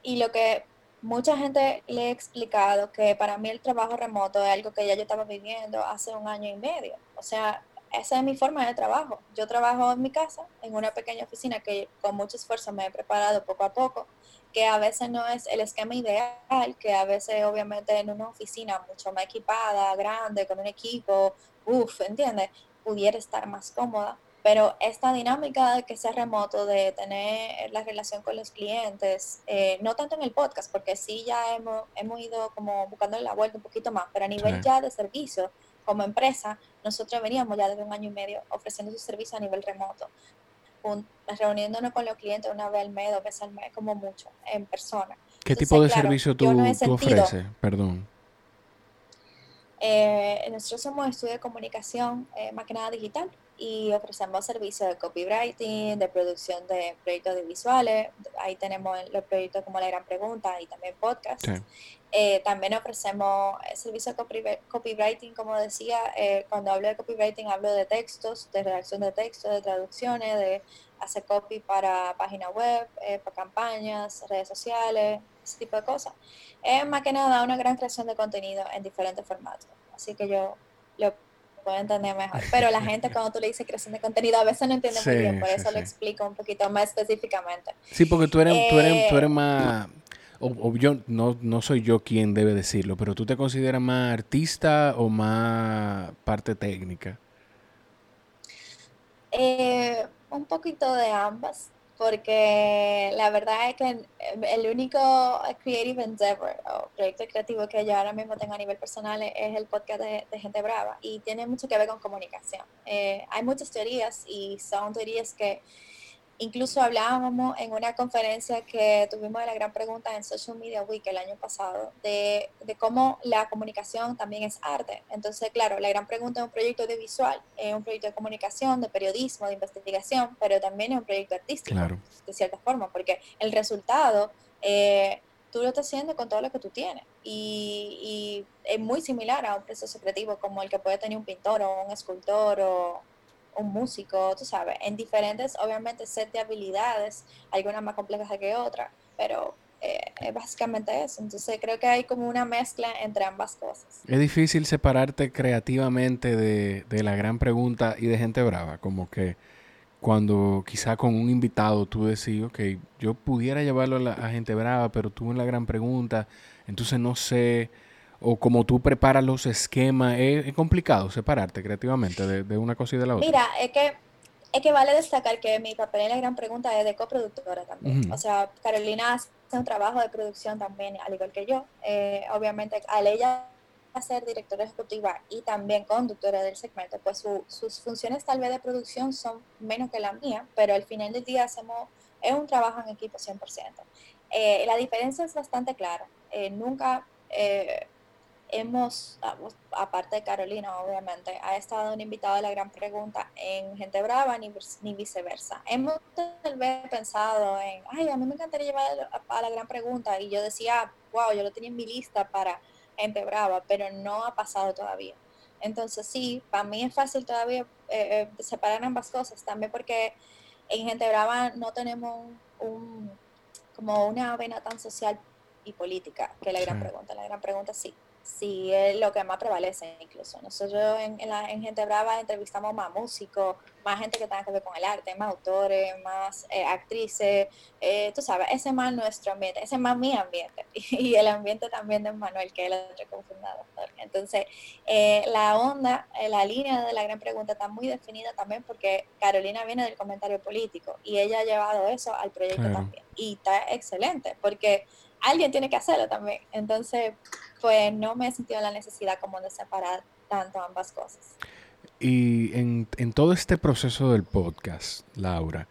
Y lo que mucha gente le he explicado, que para mí el trabajo remoto es algo que ya yo estaba viviendo hace un año y medio. O sea, esa es mi forma de trabajo. Yo trabajo en mi casa, en una pequeña oficina que con mucho esfuerzo me he preparado poco a poco, que a veces no es el esquema ideal, que a veces obviamente en una oficina mucho más equipada, grande, con un equipo, uff, ¿entiendes? Pudiera estar más cómoda, pero esta dinámica de que sea remoto, de tener la relación con los clientes, eh, no tanto en el podcast, porque sí ya hemos, hemos ido como buscando la vuelta un poquito más, pero a nivel ya de servicio, como empresa, nosotros veníamos ya desde un año y medio ofreciendo su servicio a nivel remoto, reuniéndonos con los clientes una vez al mes, dos veces al mes, como mucho, en persona. ¿Qué tipo de servicio tú, tú ofreces? Perdón. Eh, nosotros somos estudio de comunicación, eh, más que nada digital, y ofrecemos servicios de copywriting, de producción de proyectos audiovisuales. Ahí tenemos los proyectos como La Gran Pregunta y también podcast. Eh, también ofrecemos servicios de copywriting, como decía, cuando hablo de copywriting hablo de textos, de redacción de textos, de traducciones, de hacer copy para página web, para campañas, redes sociales, ese tipo de cosas. Es más que nada una gran creación de contenido en diferentes formatos. Así que yo lo puedo entender mejor. Pero la gente cuando tú le dices creación de contenido a veces no entiende muy bien, por eso lo explico un poquito más específicamente. Sí, porque tú eres, tú eres, tú eres eh, más... O, yo no, no soy yo quien debe decirlo, pero tú te consideras más artista o más parte técnica? Eh, un poquito de ambas porque la verdad es que el único creative endeavor o proyecto creativo que yo ahora mismo tengo a nivel personal es el podcast de, Gente Brava y tiene mucho que ver con comunicación. Eh, hay muchas teorías y son teorías que Incluso hablábamos en una conferencia que tuvimos de la gran pregunta en Social Media Week el año pasado, de, cómo la comunicación también es arte. Entonces, claro, la gran pregunta es un proyecto audiovisual, es un proyecto de comunicación, de periodismo, de investigación, pero también es un proyecto artístico, de cierta forma, porque el resultado eh, tú lo estás haciendo con todo lo que tú tienes. Y, y es muy similar a un proceso creativo como el que puede tener un pintor o un escultor o un músico, tú sabes, en diferentes, obviamente, set de habilidades, algunas más complejas que otras, pero eh, es básicamente eso. Entonces creo que hay como una mezcla entre ambas cosas. Es difícil separarte creativamente de, la gran pregunta y de gente brava, como que cuando quizá con un invitado tú decís, ok, yo pudiera llevarlo a, la, a gente brava, pero tú en la gran pregunta, entonces no sé o como tú preparas los esquemas, es, complicado separarte creativamente de, una cosa y de la otra. Mira, es que, es que vale destacar que mi papel en la gran pregunta es de coproductora también. O sea, Carolina hace un trabajo de producción también, al igual que yo. Eh, obviamente, al ella ser directora ejecutiva y también conductora del segmento, pues sus funciones tal vez de producción son menos que la mía, pero al final del día hacemos, es un trabajo en equipo 100%. Eh, la diferencia es bastante clara. Eh, nunca hemos, aparte de Carolina, obviamente, ha estado un invitado de la gran pregunta en Gente Brava ni, ni viceversa. Hemos tal vez pensado en, ay, a mí me encantaría llevar a la gran pregunta y yo decía, wow, yo lo tenía en mi lista para Gente Brava, pero no ha pasado todavía. Entonces sí, para mí es fácil todavía eh, eh, separar ambas cosas, también porque en Gente Brava no tenemos un, como una vena tan social y política que la gran pregunta. La gran pregunta sí, sí es lo que más prevalece incluso. Nosotros en, en, Gente Brava entrevistamos más músicos, más gente que tenga que ver con el arte, más autores, más eh, actrices, eh, tú sabes, ese es más nuestro ambiente, ese es más mi ambiente y el ambiente también de Manuel, que es el otro cofundador. Entonces, eh, la onda, la línea de la gran pregunta está muy definida también porque Carolina viene del comentario político y ella ha llevado eso al proyecto también. Y está excelente porque alguien tiene que hacerlo también. Entonces, pues no me he sentido la necesidad como de separar tanto ambas cosas. Y en, todo este proceso del podcast, Laura,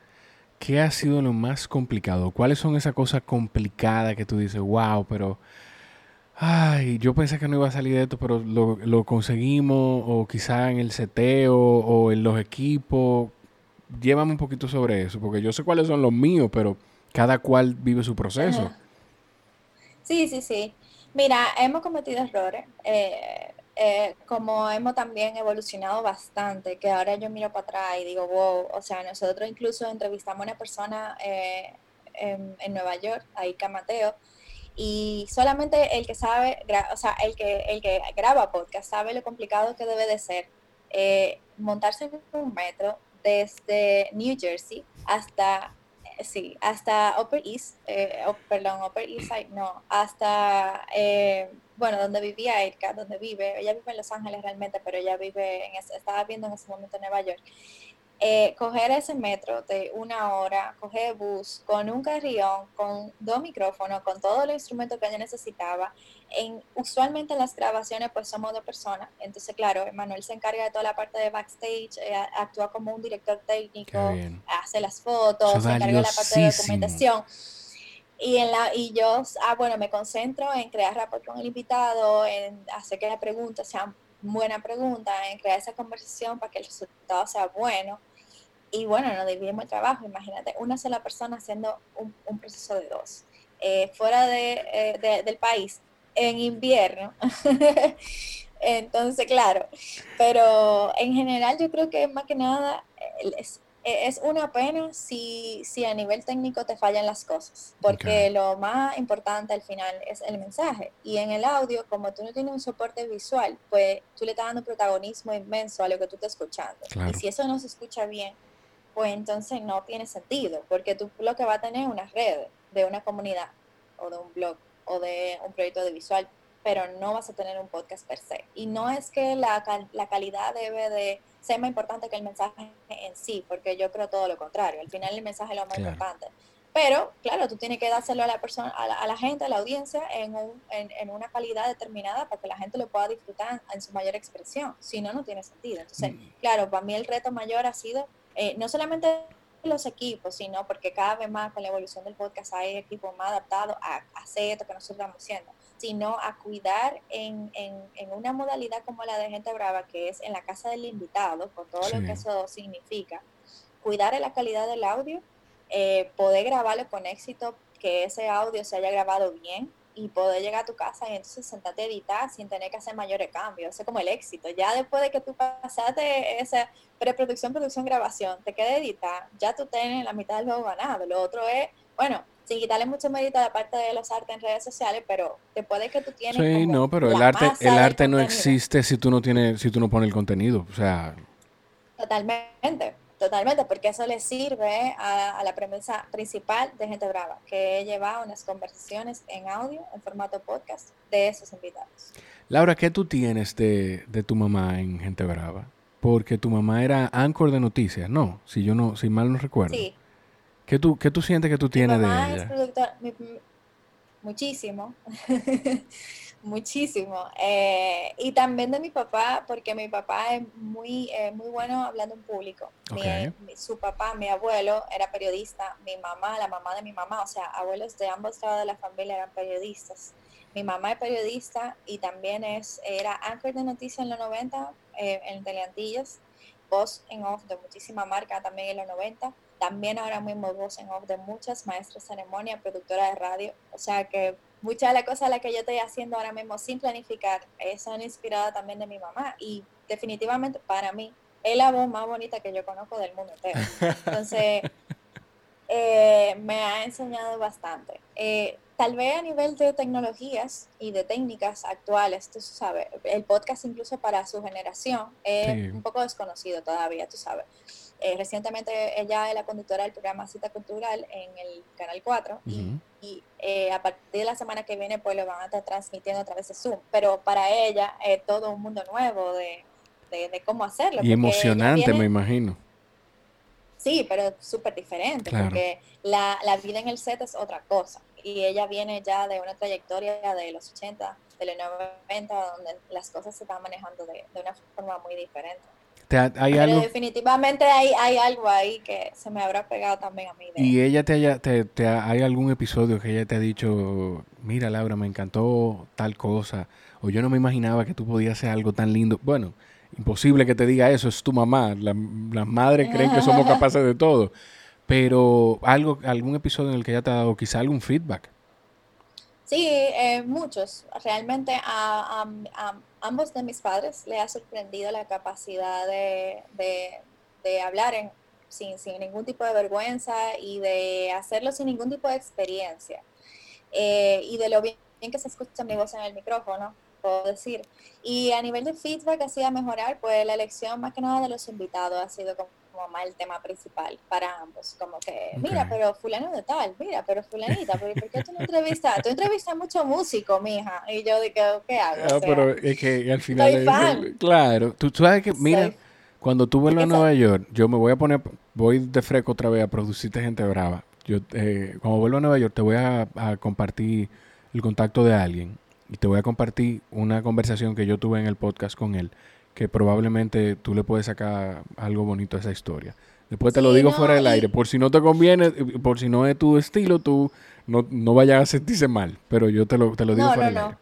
¿qué ha sido lo más complicado? ¿Cuáles son esas cosas complicadas que tú dices, wow, pero, ay, yo pensé que no iba a salir de esto, pero lo, lo conseguimos, o quizá en el seteo, o en los equipos? Llévame un poquito sobre eso, porque yo sé cuáles son los míos, pero cada cual vive su proceso. Sí, sí, sí. Mira, hemos cometido errores, eh, eh, como hemos también evolucionado bastante, que ahora yo miro para atrás y digo, wow, o sea, nosotros incluso entrevistamos a una persona eh, en, Nueva York, ahí Mateo, y solamente el que sabe, o sea, el que, el que graba podcast sabe lo complicado que debe de ser montarse en un metro desde New Jersey hasta sí, hasta Upper East, eh, perdón, Upper East Side, no, hasta, eh, bueno, donde vivía Erika, donde vive, ella vive en Los Ángeles realmente, pero ella vive, en estaba viviendo en ese momento en Nueva York. Eh, coger ese metro de una hora, coger bus con un carrión, con dos micrófonos, con todos los instrumentos que ella necesitaba. En, usualmente en las grabaciones pues somos dos personas, entonces claro, Manuel se encarga de toda la parte de backstage, eh, actúa como un director técnico, hace las fotos, se encarga de la parte de documentación. Y, en la, y yo, ah, bueno, me concentro en crear rapport con el invitado, en hacer que las preguntas sean buena pregunta, en crear esa conversación para que el resultado sea bueno. Y bueno, nos dividimos el trabajo. Imagínate, una sola persona haciendo un, proceso de dos. Eh, fuera de, eh, del país, en invierno. Entonces, claro, pero en general yo creo que más que nada es, e, es una pena si, si a nivel técnico te fallan las cosas, porque lo más importante al final es el mensaje. Y en el audio, como tú no tienes un soporte visual, pues tú le estás dando protagonismo inmenso a lo que tú estás escuchando. Y si eso no se escucha bien, pues entonces no tiene sentido, porque tú lo que va a tener es una red de una comunidad o de un blog o de un proyecto de visual, pero no vas a tener un podcast per se. Y no es que la, la calidad debe de sea más importante que el mensaje en sí, porque yo creo todo lo contrario. Al final el mensaje es lo más importante. Pero, claro, tú tienes que dárselo a la persona, a la, gente, a la audiencia, en, un, en, en, una calidad determinada para que la gente lo pueda disfrutar en su mayor expresión. Si no, no tiene sentido. Entonces, mm. claro, para mí el reto mayor ha sido eh, no solamente los equipos, sino porque cada vez más con la evolución del podcast hay equipos más adaptados a, hacer esto que nosotros estamos haciendo sino a cuidar en, en, una modalidad como la de Gente Brava, que es en la casa del invitado, con todo lo que eso significa, cuidar la calidad del audio, eh, poder grabarlo con éxito, que ese audio se haya grabado bien y poder llegar a tu casa y entonces sentarte a editar sin tener que hacer mayores cambios. Eso es como el éxito. Ya después de que tú pasaste esa preproducción, producción, grabación, te queda editar, ya tú tienes la mitad del juego ganado. Lo otro es, bueno, sin quitarle mucho mérito a la parte de los artes en redes sociales, pero después de que tú tienes. Sí, no, pero el arte, el arte no existe si tú no tienes, si tú no pones el contenido. O sea. Totalmente, totalmente, porque eso le sirve a, la premisa principal de Gente Brava, que lleva unas conversaciones en audio, en formato podcast, de esos invitados. Laura, ¿qué tú tienes de, de tu mamá en Gente Brava? Porque tu mamá era anchor de noticias, ¿no? Si yo no, si mal no recuerdo. Sí. ¿Qué tú, qué tú sientes que tú tienes de ella? muchísimo. muchísimo. Eh, y también de mi papá, porque mi papá es muy, eh, muy bueno hablando en público. su papá, mi abuelo, era periodista. Mi mamá, la mamá de mi mamá, o sea, abuelos de ambos lados de la familia eran periodistas. Mi mamá es periodista y también es, era anchor de noticias en los 90 eh, en Teleantillas, voz en off de muchísima marca también en los 90 también ahora mismo voz en off de muchas maestras de ceremonia, productora de radio. O sea que muchas de las cosas las que yo estoy haciendo ahora mismo sin planificar eh, son inspiradas también de mi mamá. Y definitivamente para mí es la voz más bonita que yo conozco del mundo entero. Entonces, eh, me ha enseñado bastante. Eh, tal vez a nivel de tecnologías y de técnicas actuales, tú sabes, el podcast incluso para su generación es un poco desconocido todavía, tú sabes. Eh, recientemente ella es la conductora del programa Cita Cultural en el Canal 4 y, eh, a partir de la semana que viene pues lo van a estar transmitiendo a través de Zoom, pero para ella es todo un mundo nuevo de, cómo hacerlo. Y emocionante, me imagino. Sí, pero súper diferente, porque la, vida en el set es otra cosa. Y ella viene ya de una trayectoria de los 80, de los 90, donde las cosas se están manejando de una forma muy diferente. Pero definitivamente hay, hay algo ahí que se me habrá pegado también a mí. ¿Y ella te, haya, te, hay algún episodio que ella te ha dicho, mira Laura, me encantó tal cosa, o yo no me imaginaba que tú podías hacer algo tan lindo? Bueno, imposible que te diga eso, es tu mamá, las madres creen que somos capaces de todo, pero algo, algún episodio en el que ella te ha dado quizá algún feedback. Sí, eh, muchos. Realmente a, ambos de mis padres le ha sorprendido la capacidad de, hablar en, sin, ningún tipo de vergüenza y de hacerlo sin ningún tipo de experiencia. Eh, y de lo bien que se escucha mi voz en el micrófono, puedo decir. Y a nivel de feedback, así a mejorar, pues la elección más que nada de los invitados ha sido como como más el tema principal para ambos. Como que, mira, pero fulano de tal, mira, pero fulanita, ¿por qué tú no entrevistas? Tú entrevistas mucho músico, mija. Y yo digo, ¿qué hago? Ah, pero es que al final... claro, tú, sabes que, mira, cuando tú vuelvas a Nueva York, yo me voy a poner, voy de fresco otra vez a producirte gente brava. Yo, eh, cuando vuelvo a Nueva York, te voy a, a compartir el contacto de alguien y te voy a compartir una conversación que yo tuve en el podcast con él que probablemente tú le puedes sacar algo bonito a esa historia. Después te lo digo fuera del aire, por si no te conviene, por si no es tu estilo, tú no, no vayas a sentirse mal, pero yo te lo, te lo digo fuera del aire.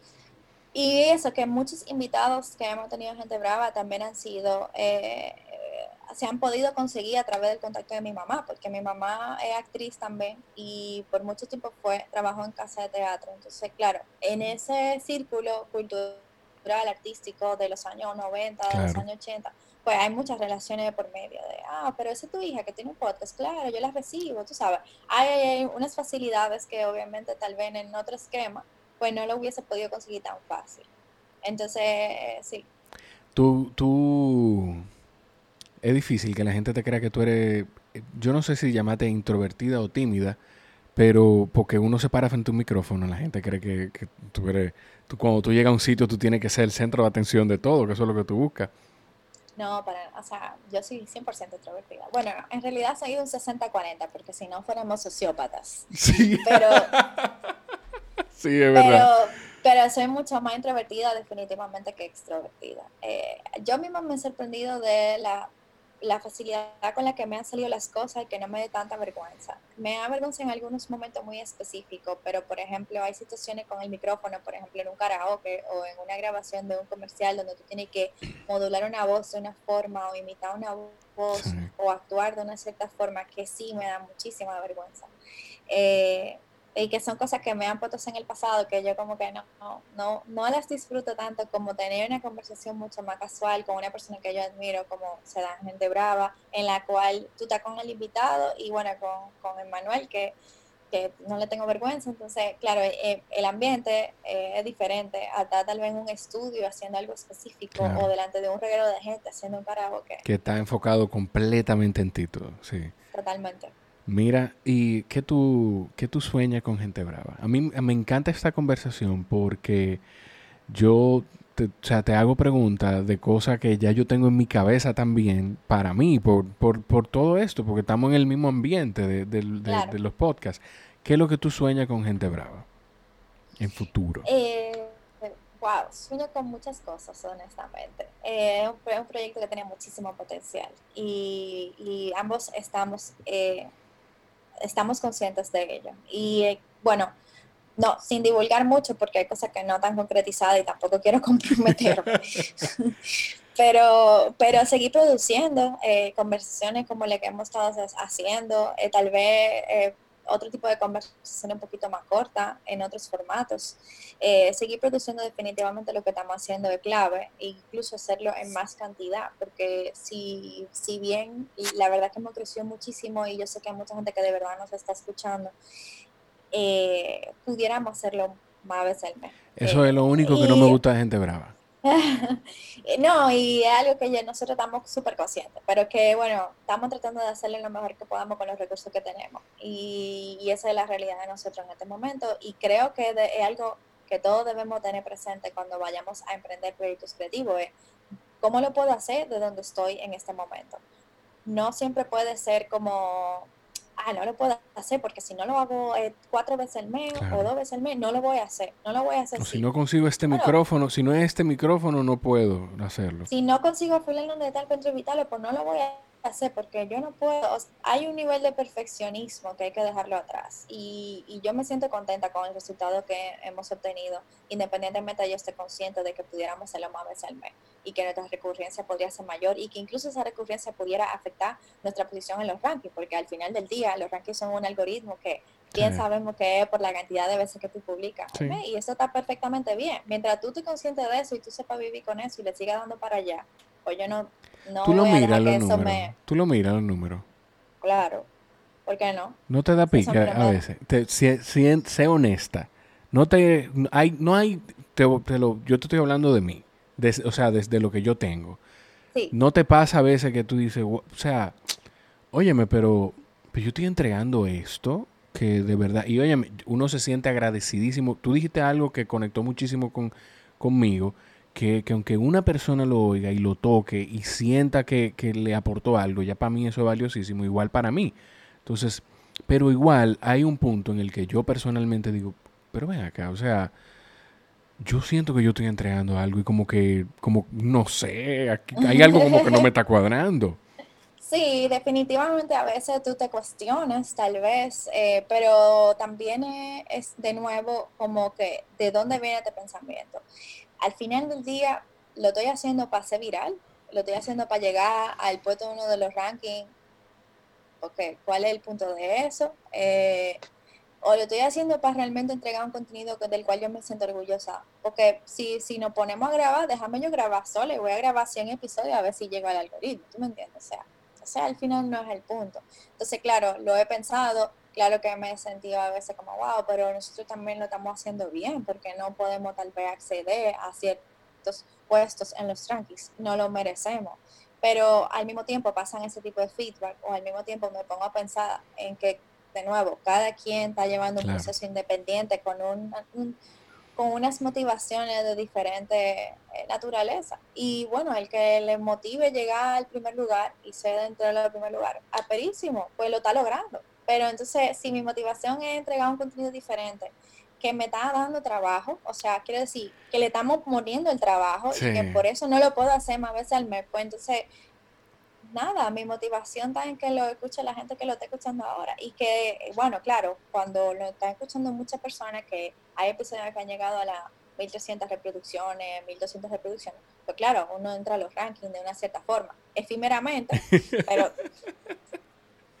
Y eso, que muchos invitados que hemos tenido gente brava también han sido, eh, se han podido conseguir a través del contacto de mi mamá, porque mi mamá es actriz también y por mucho tiempo fue, trabajó en casa de teatro. Entonces, claro, en ese círculo cultural artístico de los años 90, de los años 80, pues hay muchas relaciones por medio de, ah, pero esa es tu hija que tiene un podcast, claro, yo las recibo, tú sabes. Hay, unas facilidades que obviamente tal vez en otro esquema, pues no lo hubiese podido conseguir tan fácil. Entonces, sí. Tú, tú, es difícil que la gente te crea que tú eres, yo no sé si llamate introvertida o tímida, pero porque uno se para frente a un micrófono, la gente cree que, que tú eres cuando tú llegas a un sitio, tú tienes que ser el centro de atención de todo, que eso es lo que tú buscas. No, para, o sea, yo soy 100% introvertida. Bueno, en realidad soy un 60-40, porque si no fuéramos sociópatas. Sí. Pero, sí, es verdad. Pero, soy mucho más introvertida definitivamente que extrovertida. Eh, yo misma me he sorprendido de la la facilidad con la que me han salido las cosas y que no me dé tanta vergüenza. Me da vergüenza en algunos momentos muy específicos, pero por ejemplo hay situaciones con el micrófono, por ejemplo en un karaoke o en una grabación de un comercial donde tú tienes que modular una voz de una forma o imitar una voz o actuar de una cierta forma que sí me da muchísima vergüenza. Eh, y que son cosas que me han puesto en el pasado que yo como que no, no, no, no las disfruto tanto como tener una conversación mucho más casual con una persona que yo admiro como se da gente brava, en la cual tú estás con el invitado y bueno, con, con Emmanuel que, que no le tengo vergüenza, entonces claro, eh, el ambiente eh, es diferente, hasta tal vez en un estudio haciendo algo específico o delante de un reguero de gente haciendo un karaoke. Que está enfocado completamente en ti, sí. Totalmente. Mira, ¿y qué tú, qué tú sueñas con gente brava? A mí me encanta esta conversación porque yo te, o sea, te hago preguntas de cosas que ya yo tengo en mi cabeza también para mí, por, por, por todo esto, porque estamos en el mismo ambiente de, de, los podcasts. ¿Qué es lo que tú sueñas con gente brava en futuro? Eh, Wow, sueño con muchas cosas, honestamente. Eh, es un proyecto que tiene muchísimo potencial y, ambos estamos, eh, estamos conscientes de ello. Y eh, bueno, no, sin divulgar mucho porque hay cosas que no están concretizadas y tampoco quiero comprometerme. pero, pero seguir produciendo conversaciones como la que hemos estado haciendo, tal vez otro tipo de conversación un poquito más corta, en otros formatos. Eh, seguir produciendo definitivamente lo que estamos haciendo de clave, e incluso hacerlo en más cantidad, porque si, si bien la verdad que hemos crecido muchísimo y yo sé que hay mucha gente que de verdad nos está escuchando, eh, pudiéramos hacerlo más veces al mes. Eso es lo único que no me gusta de gente brava. no, y es algo que ya nosotros estamos súper conscientes, pero que bueno, estamos tratando de hacerle lo mejor que podamos con los recursos que tenemos. Y, esa es la realidad de nosotros en este momento. Y creo que es algo que todos debemos tener presente cuando vayamos a emprender proyectos creativos. Es, ¿Cómo lo puedo hacer de donde estoy en este momento? No siempre puede ser como ah, no lo puedo hacer porque si no lo hago eh, cuatro veces al mes o dos veces al mes, no lo voy a hacer, no lo voy a hacer. si no consigo este micrófono, si no es este micrófono, no puedo hacerlo. Si no consigo fulano de tal invitarlo, pues no lo voy a hacer porque yo no puedo, hay un nivel de perfeccionismo que hay que dejarlo atrás. Y, y, yo me siento contenta con el resultado que hemos obtenido, independientemente de yo esté consciente de que pudiéramos hacerlo más veces al mes y que nuestra recurrencia podría ser mayor y que incluso esa recurrencia pudiera afectar nuestra posición en los rankings, porque al final del día los rankings son un algoritmo que bien sabemos que es por la cantidad de veces que tú publicas. Y eso está perfectamente bien. Mientras tú estés consciente de eso y tú sepas vivir con eso y le sigas dando para allá, pues yo no, no tú lo miras los números. Tú lo miras los números. Claro. ¿Por qué no? No te da pique a veces. Te, sé honesta. No te hay no hay te, lo, yo te estoy hablando de mí. o sea, desde lo que yo tengo. Sí. No te pasa a veces que tú dices, o sea, óyeme, pero, pero yo estoy entregando esto que de verdad, y óyeme, uno se siente agradecidísimo. Tú dijiste algo que conectó muchísimo con, conmigo, que, aunque una persona lo oiga y lo toque y sienta que, le aportó algo, ya para mí eso es valiosísimo, igual para mí. Entonces, pero igual hay un punto en el que yo personalmente digo, pero ven acá, o sea, yo siento que yo estoy entregando algo y como que, como, no sé, hay algo como que no me está cuadrando. Sí, definitivamente a veces tú te cuestionas, tal vez, eh, pero también es de nuevo como que de dónde viene este pensamiento al final del día lo estoy haciendo para ser viral, lo estoy haciendo para llegar al puesto uno de los rankings. Ok, ¿cuál es el punto de eso? Eh, o lo estoy haciendo para realmente entregar un contenido del cual yo me siento orgullosa. Porque si, si nos ponemos a grabar, déjame yo grabar sola y voy a grabar 100 episodios a ver si llego al algoritmo. ¿Tú me entiendes? O sea, o sea, al final no es el punto. Entonces, claro, lo he pensado, claro que me he sentido a veces como, wow, pero nosotros también lo estamos haciendo bien, porque no podemos tal vez acceder a ciertos puestos en los rankings, no lo merecemos. Pero al mismo tiempo pasan ese tipo de feedback, o al mismo tiempo me pongo a pensar en que, de nuevo, cada quien está llevando un proceso independiente con un, con unas motivaciones de diferente eh, naturaleza. Y bueno, el que le motive llegar al primer lugar y ser dentro del primer lugar, aperísimo, pues lo está logrando. Pero entonces, si mi motivación es entregar un contenido diferente, que me está dando trabajo, o sea, quiero decir, que le estamos poniendo el trabajo y que por eso no lo puedo hacer más veces al mes, pues entonces, nada, mi motivación está en que lo escuche la gente que lo está escuchando ahora y que, bueno, claro, cuando lo están escuchando muchas personas, que hay episodios que han llegado a las 1300 reproducciones, 1200 reproducciones, pues claro, uno entra a los rankings de una cierta forma, efímeramente, pero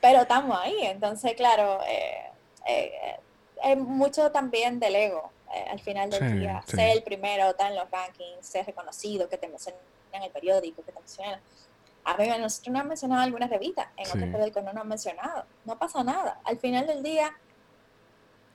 pero estamos ahí. Entonces, claro, eh, eh, es mucho también del ego eh, al final del día. Ser el primero, estar en los rankings, ser reconocido, que te mencionen en el periódico, que te mencionen. A mí nosotros nos han mencionado algunas revistas, en otros periódicos no nos han mencionado. No pasa nada. Al final del día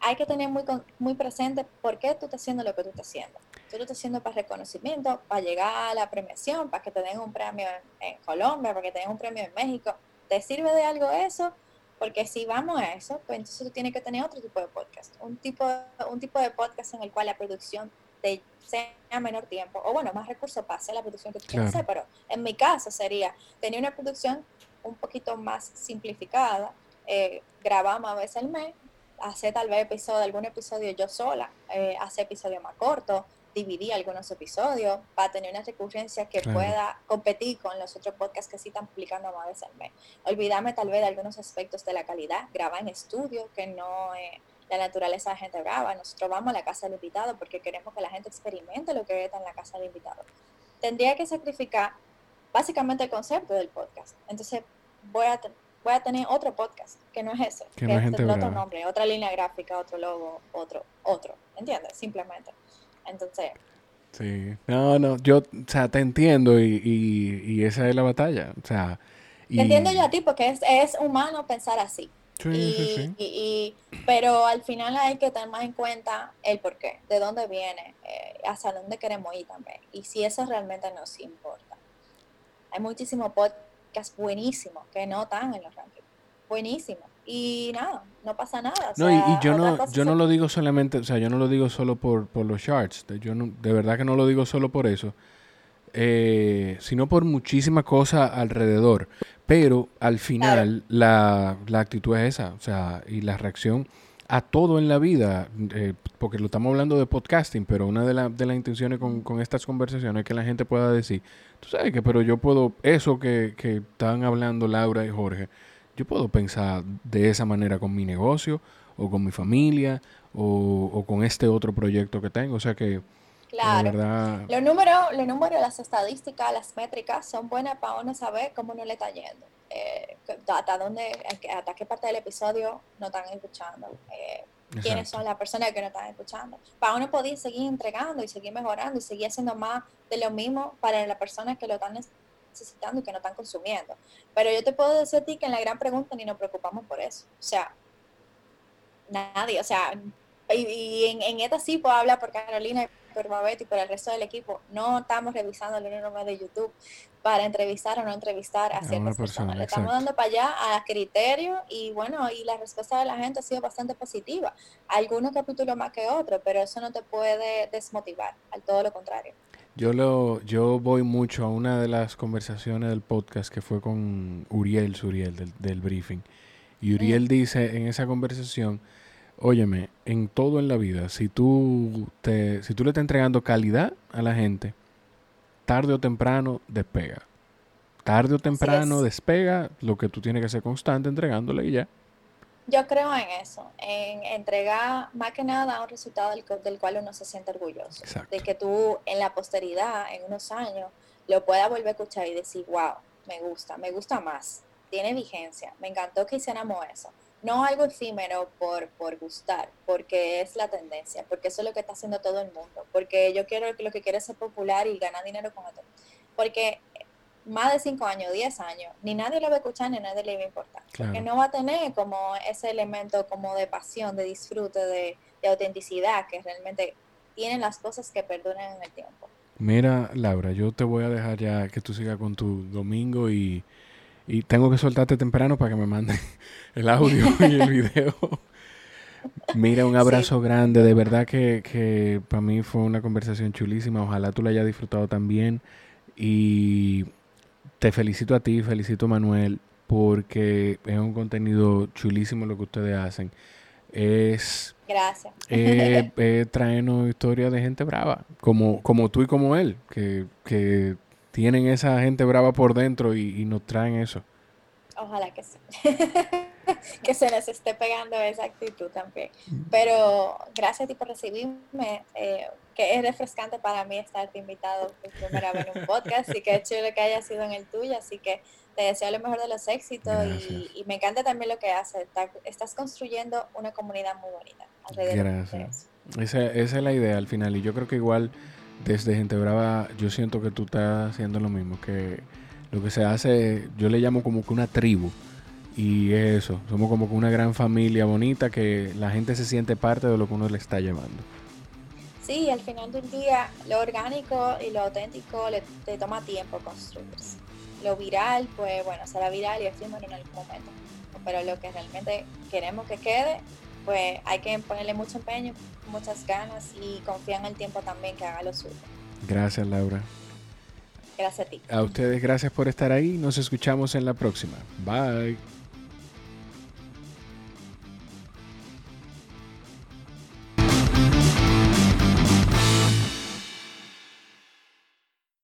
hay que tener muy, muy presente por qué tú estás haciendo lo que tú estás haciendo. Tú lo estás haciendo para reconocimiento, para llegar a la premiación, para que te den un premio en, en Colombia, para que te den un premio en México ¿Te sirve de algo eso? Porque si vamos a eso, pues entonces tú tienes que tener otro tipo de podcast, un tipo, un tipo de podcast en el cual la producción te sea menor tiempo, o bueno, más recursos para hacer la producción que tú quieres hacer, pero en mi caso sería tener una producción un poquito más simplificada, eh, grabamos a veces al mes, hacer tal vez episodio, algún episodio yo sola, eh, hacer episodios más cortos, dividir algunos episodios para tener una recurrencia que pueda competir con los otros podcasts que sí están publicando más veces al mes. Olvidarme tal vez de algunos aspectos de la calidad, grabar en estudio, que no es la naturaleza de la gente graba. Nosotros vamos a la casa del invitado porque queremos que la gente experimente lo que está en la casa del invitado. Tendría que sacrificar básicamente el concepto del podcast. Entonces voy a, voy a tener otro podcast que no es ese, que, es otro nombre, otra línea gráfica, otro logo, otro, otro, ¿entiendes? Simplemente. Entonces... Sí, no, no, yo, o sea, te entiendo y, y, esa es la batalla, o sea... Te entiendo yo a ti porque es, es humano pensar así. Sí, y, Y, pero al final hay que tener más en cuenta el por qué, de dónde viene, eh, hacia dónde queremos ir también. Y si eso realmente nos importa. Hay muchísimos podcasts buenísimos que no están en los rankings. Buenísimos. Y nada, no pasa nada. no, y, yo no, yo no lo digo solamente, o sea, yo no lo digo solo por, por los charts. Yo no, de verdad que no lo digo solo por eso. Eh, sino por muchísimas cosas alrededor. Pero al final la, actitud es esa, o sea, y la reacción a todo en la vida, eh, porque lo estamos hablando de podcasting, pero una de, de las intenciones con, con, estas conversaciones es que la gente pueda decir, tú sabes que, pero yo puedo, eso que, que están hablando Laura y Jorge, yo puedo pensar de esa manera con mi negocio, o con mi familia, o, o con este otro proyecto que tengo, o sea que Claro. Los números, los números, las estadísticas, las métricas son buenas para uno saber cómo no le está yendo. Eh, hasta dónde, hasta qué parte del episodio no están escuchando. Eh, quiénes son las personas que no están escuchando. Para uno poder seguir entregando y seguir mejorando y seguir haciendo más de lo mismo para las personas que lo están necesitando y que no están consumiendo. Pero yo te puedo decir a ti que en la gran pregunta ni nos preocupamos por eso. O sea, nadie, o sea, y, en, en, esta sí puedo hablar por Carolina por Mabet y por el resto del equipo, no estamos revisando el número de YouTube para entrevistar o no entrevistar a ciertas personas. Le estamos dando para allá a criterio y bueno, y la respuesta de la gente ha sido bastante positiva. Algunos capítulos más que otros, pero eso no te puede desmotivar, al todo lo contrario. Yo lo, yo voy mucho a una de las conversaciones del podcast que fue con Uriel Suriel del, del briefing. Y Uriel mm. dice en esa conversación Óyeme, en todo en la vida, si tú, te, si tú le estás entregando calidad a la gente, tarde o temprano despega. Tarde o temprano despega lo que tú tienes que ser constante entregándole y ya. Yo creo en eso, en entregar más que nada un resultado del, cual uno se siente orgulloso. De que tú en la posteridad, en unos años, lo puedas volver a escuchar y decir, wow, me gusta, me gusta más, tiene vigencia, me encantó que hiciéramos eso no algo efímero por, por gustar, porque es la tendencia, porque eso es lo que está haciendo todo el mundo, porque yo quiero lo que quiero es ser popular y ganar dinero con esto. Porque más de 5 años, 10 años, ni nadie lo va a escuchar, ni nadie le va a importar. Porque no va a tener como ese elemento como de pasión, de disfrute, de, de autenticidad, que realmente tienen las cosas que perduran en el tiempo. Mira, Laura, yo te voy a dejar ya que tú sigas con tu domingo y y tengo que soltarte temprano para que me manden el audio y el video. Mira, un abrazo grande. De verdad que, que para mí fue una conversación chulísima. Ojalá tú la hayas disfrutado también. Y te felicito a ti, felicito a Manuel, porque es un contenido chulísimo lo que ustedes hacen. Es. Gracias. Eh, eh, traernos historias de gente brava, como, como tú y como él, que, que tienen esa gente brava por dentro y, nos traen eso. Ojalá que sí. que se les esté pegando esa actitud también. Pero gracias a ti por recibirme, eh, que es refrescante para mí estarte invitado por primera vez en un podcast y que es chulo que haya sido en el tuyo, así que te deseo lo mejor de los éxitos y, me encanta también lo que haces. Estás construyendo una comunidad muy bonita gracias. Esa, esa es la idea al final y yo creo que igual desde Gente Brava yo siento que tú estás haciendo lo mismo, que lo que se hace, yo le llamo como que una tribu. Y eso, somos como que una gran familia bonita que la gente se siente parte de lo que uno le está llevando. Sí, al final del día, lo orgánico y lo auténtico le, te toma tiempo construirse. Lo viral, pues bueno, será viral y efímero en algún momento. Pero lo que realmente queremos que quede, pues hay que ponerle mucho empeño, muchas ganas y confía en el tiempo también que haga lo suyo. Gracias, Laura. Gracias a ti. A ustedes, gracias por estar ahí. Nos escuchamos en la próxima. Bye.